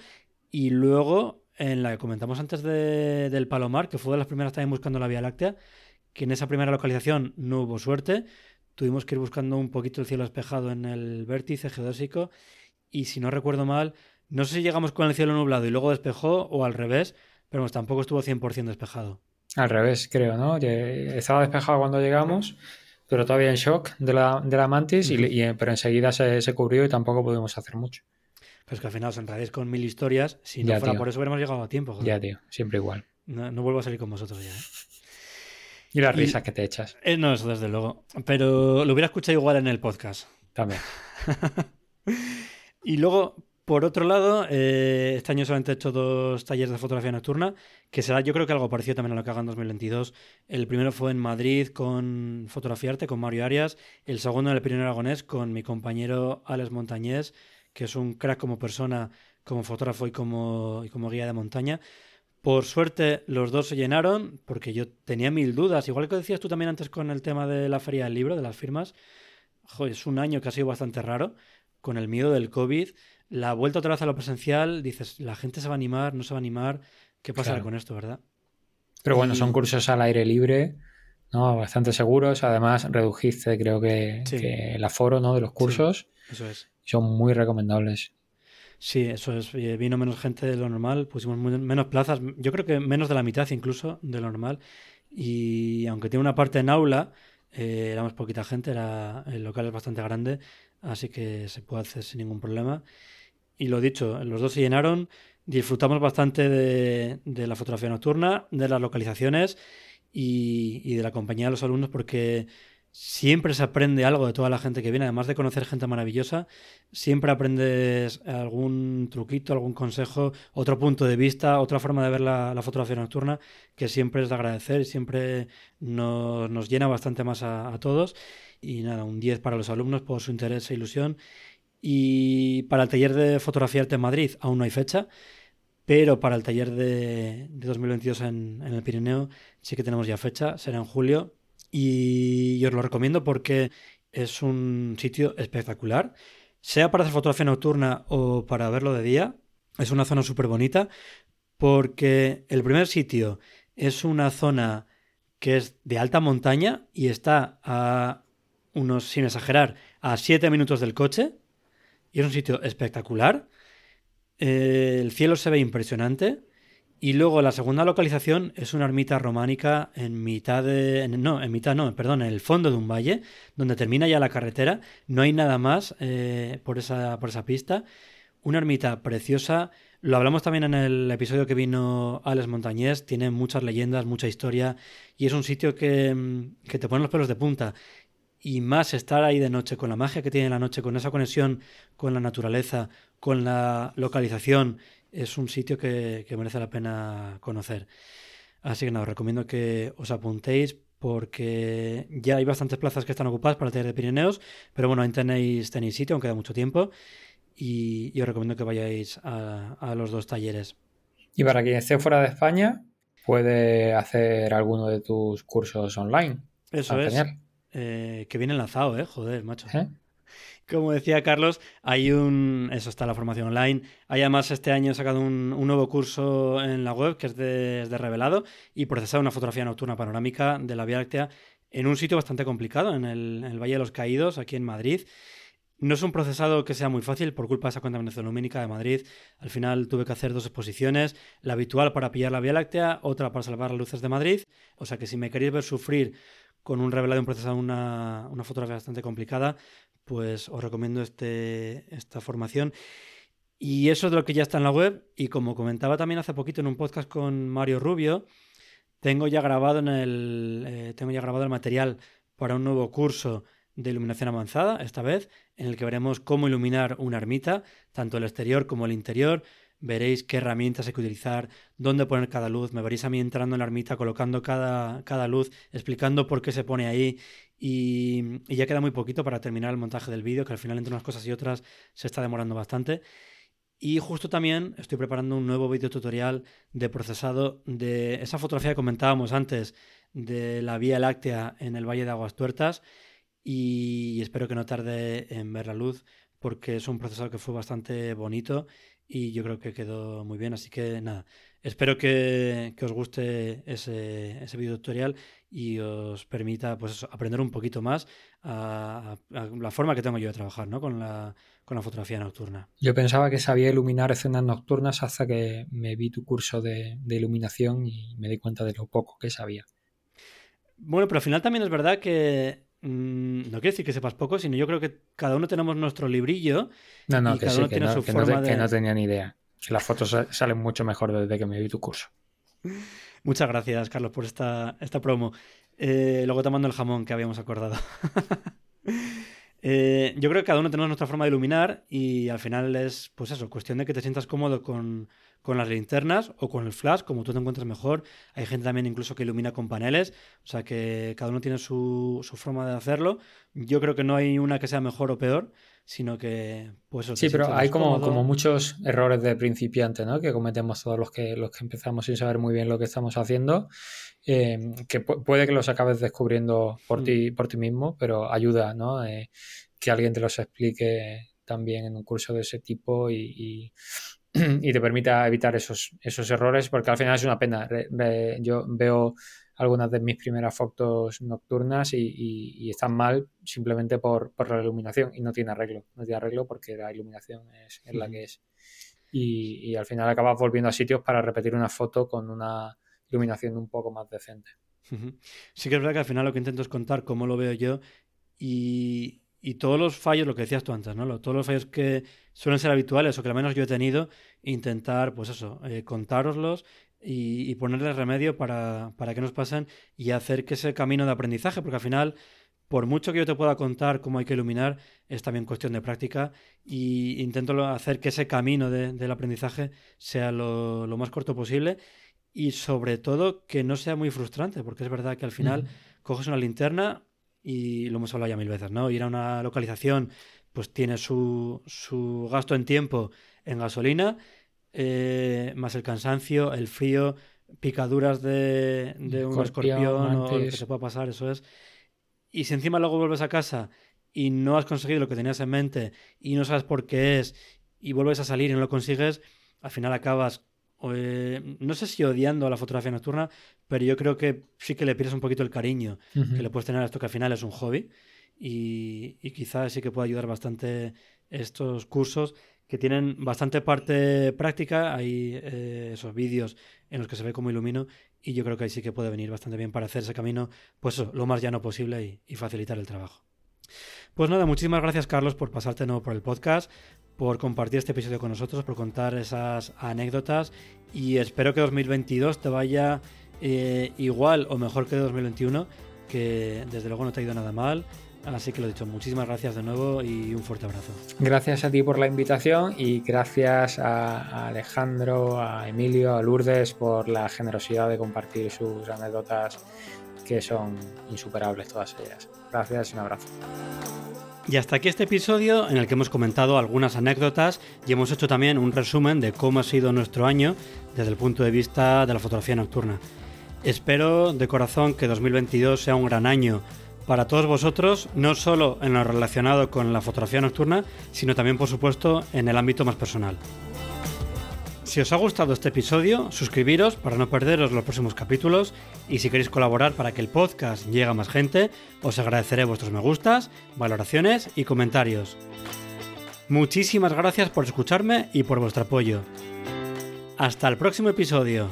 Y luego, en la que comentamos antes del Palomar, que fue de las primeras también buscando la Vía Láctea, que en esa primera localización no hubo suerte. Tuvimos que ir buscando un poquito el cielo despejado en el vértice geodésico. Y si no recuerdo mal, no sé si llegamos con el cielo nublado y luego despejó o al revés, pero tampoco estuvo 100% despejado. Al revés, creo, ¿no? Estaba despejado cuando llegamos, pero todavía en shock de la, de la mantis, y, pero enseguida se, se, cubrió y tampoco pudimos hacer mucho. Pero es que al final os enredéis con mil historias. Si no fuera por eso hubiéramos llegado a tiempo. Ya, tío, siempre igual. No, no, vuelvo a salir con vosotros ya. ¿eh? Y las risas que te echas. Eh, no, eso desde luego. Pero lo hubiera escuchado igual en el podcast. También. y luego, por otro lado, eh, este año solamente he hecho dos talleres de fotografía nocturna, que será yo creo que algo parecido también a lo que haga en 2022. El primero fue en Madrid con Fotografía Arte, con Mario Arias. El segundo en el Pirineo Aragonés con mi compañero Alex Montañés, que es un crack como persona, como fotógrafo y como, y como guía de montaña. Por suerte los dos se llenaron, porque yo tenía mil dudas. Igual que decías tú también antes con el tema de la feria del libro, de las firmas. es un año que ha sido bastante raro, con el miedo del COVID la vuelta otra vez a lo presencial, dices, la gente se va a animar, no se va a animar, ¿qué pasará con esto, verdad? Pero bueno, son cursos al aire libre, ¿no? Bastante seguros, además redujiste creo que, el aforo, ¿no? De los cursos. Eso es. Son muy recomendables. Sí, eso es. Vino menos gente de lo normal, pusimos menos plazas, yo creo que menos de la mitad incluso de lo normal. Y aunque tiene una parte en aula, eh, éramos poquita gente, era, el local es bastante grande, así que se puede hacer sin ningún problema. Y lo dicho, los dos se llenaron, disfrutamos bastante de, la fotografía nocturna, de las localizaciones y, de la compañía de los alumnos porque siempre se aprende algo de toda la gente que viene, además de conocer gente maravillosa, siempre aprendes algún truquito, algún consejo, otro punto de vista, otra forma de ver la, fotografía nocturna, que siempre es de agradecer siempre nos, llena bastante más a, a, todos. Y nada, un 10 para los alumnos por su interés e ilusión y para el taller de fotografía arte en Madrid aún no hay fecha, pero para el taller de, 2022 en, el Pirineo sí que tenemos ya fecha, será en julio. Y os lo recomiendo porque es un sitio espectacular, sea para hacer fotografía nocturna o para verlo de día. Es una zona súper bonita porque el primer sitio es una zona que es de alta montaña y está a unos, sin exagerar, a 7 minutos del coche y es un sitio espectacular. Eh, el cielo se ve impresionante. Y luego la segunda localización es una ermita románica en mitad de. no, en mitad no, perdón, en el fondo de un valle, donde termina ya la carretera. No hay nada más eh, por, esa, por esa pista. Una ermita preciosa. Lo hablamos también en el episodio que vino Alex Montañés. Tiene muchas leyendas, mucha historia. Y es un sitio que, que te pone los pelos de punta y más estar ahí de noche, con la magia que tiene la noche, con esa conexión con la naturaleza, con la localización, es un sitio que, merece la pena conocer. Así que nada, os recomiendo que os apuntéis porque ya hay bastantes plazas que están ocupadas para el taller de Pirineos, pero bueno, ahí tenéis, tenéis sitio, aunque queda mucho tiempo, y, os recomiendo que vayáis a, los dos talleres. Y para quien esté fuera de España, puede hacer alguno de tus cursos online. Eso es. Eh, que viene enlazado, ¿eh? Joder, macho. ¿Eh? Como decía Carlos, hay un. Eso está la formación online. Hay además este año sacado un, nuevo curso en la web que es de, revelado y procesar una fotografía nocturna panorámica de la Vía Láctea en un sitio bastante complicado, en el, Valle de los Caídos, aquí en Madrid. No es un procesado que sea muy fácil por culpa de esa contaminación lumínica de Madrid. Al final tuve que hacer dos exposiciones, la habitual para pillar la Vía Láctea, otra para salvar las luces de Madrid. O sea que si me queréis ver sufrir con un revelado y un procesado una, una fotografía bastante complicada, pues os recomiendo este, esta formación. Y eso es de lo que ya está en la web. Y como comentaba también hace poquito en un podcast con Mario Rubio, tengo ya grabado en el. Eh, tengo ya grabado el material para un nuevo curso de iluminación avanzada, esta vez, en el que veremos cómo iluminar una ermita, tanto el exterior como el interior. veréis qué herramientas hay que utilizar, dónde poner cada luz, me veréis a mí entrando en la ermita, colocando cada, cada luz, explicando por qué se pone ahí y, ya queda muy poquito para terminar el montaje del vídeo, que al final entre unas cosas y otras se está demorando bastante. Y justo también estoy preparando un nuevo vídeo tutorial de procesado de esa fotografía que comentábamos antes de la Vía Láctea en el Valle de Aguas Tuertas y espero que no tarde en ver la luz porque es un procesador que fue bastante bonito y yo creo que quedó muy bien. Así que nada, espero que, os guste ese, ese video tutorial y os permita pues aprender un poquito más a, la forma que tengo yo de trabajar ¿no? con, la, con la fotografía nocturna. Yo pensaba que sabía iluminar escenas nocturnas hasta que me vi tu curso de, de iluminación y me di cuenta de lo poco que sabía. Bueno, pero al final también es verdad que Mm, no quiere decir que sepas poco, sino yo creo que cada uno tenemos nuestro librillo. No, no, que cada uno tiene no, su forma que no tenía ni idea. Las fotos salen mucho mejor desde que me vi tu curso. Muchas gracias, Carlos, por esta, esta promo. Eh, luego te mando el jamón que habíamos acordado. Eh, yo creo que cada uno tenemos nuestra forma de iluminar y al final es, pues eso, cuestión de que te sientas cómodo con, con las linternas o con el flash, como tú te encuentres mejor. Hay gente también incluso que ilumina con paneles, o sea que cada uno tiene su, su forma de hacerlo. Yo creo que no hay una que sea mejor o peor, sino que pues sí pero hay como, como muchos errores de principiante ¿no? que cometemos todos los que los que empezamos sin saber muy bien lo que estamos haciendo eh, que puede que los acabes descubriendo por mm. ti por ti mismo pero ayuda ¿no? Eh, que alguien te los explique también en un curso de ese tipo y, y te permita evitar esos, esos errores, porque al final es una pena. yo veo algunas de mis primeras fotos nocturnas y, están mal simplemente por, la iluminación y no tiene arreglo. No tiene arreglo porque la iluminación es, la que es. Y, al final acabas volviendo a sitios para repetir una foto con una iluminación un poco más decente. Sí que es verdad que al final lo que intento es contar cómo lo veo yo y, y todos los fallos, lo que decías tú antes, ¿no? Todos los fallos que suelen ser habituales o que al menos yo he tenido, intentar, pues eso, eh, contároslos y, ponerles remedio para, para que nos pasen y hacer que ese camino de aprendizaje, porque al final, por mucho que yo te pueda contar cómo hay que iluminar, es también cuestión de práctica y intento hacer que ese camino del aprendizaje sea lo, lo, más corto posible y sobre todo que no sea muy frustrante, porque es verdad que al final coges una linterna, y lo hemos hablado ya mil veces, ¿no? Ir a una localización pues tiene su, su gasto en tiempo en gasolina, eh, más el cansancio, el frío, picaduras de, de un escorpión o lo que se pueda pasar, eso es. Y si encima luego vuelves a casa y no has conseguido lo que tenías en mente y no sabes por qué es y vuelves a salir y no lo consigues, al final acabas eh, no sé si odiando a la fotografía nocturna, pero yo creo que sí que le pierdes un poquito el cariño que le puedes tener a esto que al final es un hobby y, quizás sí que puede ayudar bastante estos cursos que tienen bastante parte práctica, hay eh, esos vídeos en los que se ve cómo ilumino y yo creo que ahí sí que puede venir bastante bien para hacer ese camino pues lo más llano posible y facilitar el trabajo. Pues nada, muchísimas gracias Carlos por pasarte de nuevo por el podcast, por compartir este episodio con nosotros, por contar esas anécdotas y espero que 2022 te vaya eh, igual o mejor que 2021, que desde luego no te ha ido nada mal. Así que lo dicho, muchísimas gracias de nuevo y un fuerte abrazo. Gracias a ti por la invitación y gracias a Alejandro, a Emilio, a Lourdes por la generosidad de compartir sus anécdotas que son insuperables todas ellas. Gracias y un abrazo. Y hasta aquí este episodio en el que hemos comentado algunas anécdotas y hemos hecho también un resumen de cómo ha sido nuestro año desde el punto de vista de la fotografía nocturna. Espero de corazón que 2022 sea un gran año para todos vosotros, no solo en lo relacionado con la fotografía nocturna, sino también por supuesto en el ámbito más personal. Si os ha gustado este episodio, suscribiros para no perderos los próximos capítulos y si queréis colaborar para que el podcast llegue a más gente, os agradeceré vuestros me gustas, valoraciones y comentarios. Muchísimas gracias por escucharme y por vuestro apoyo. Hasta el próximo episodio.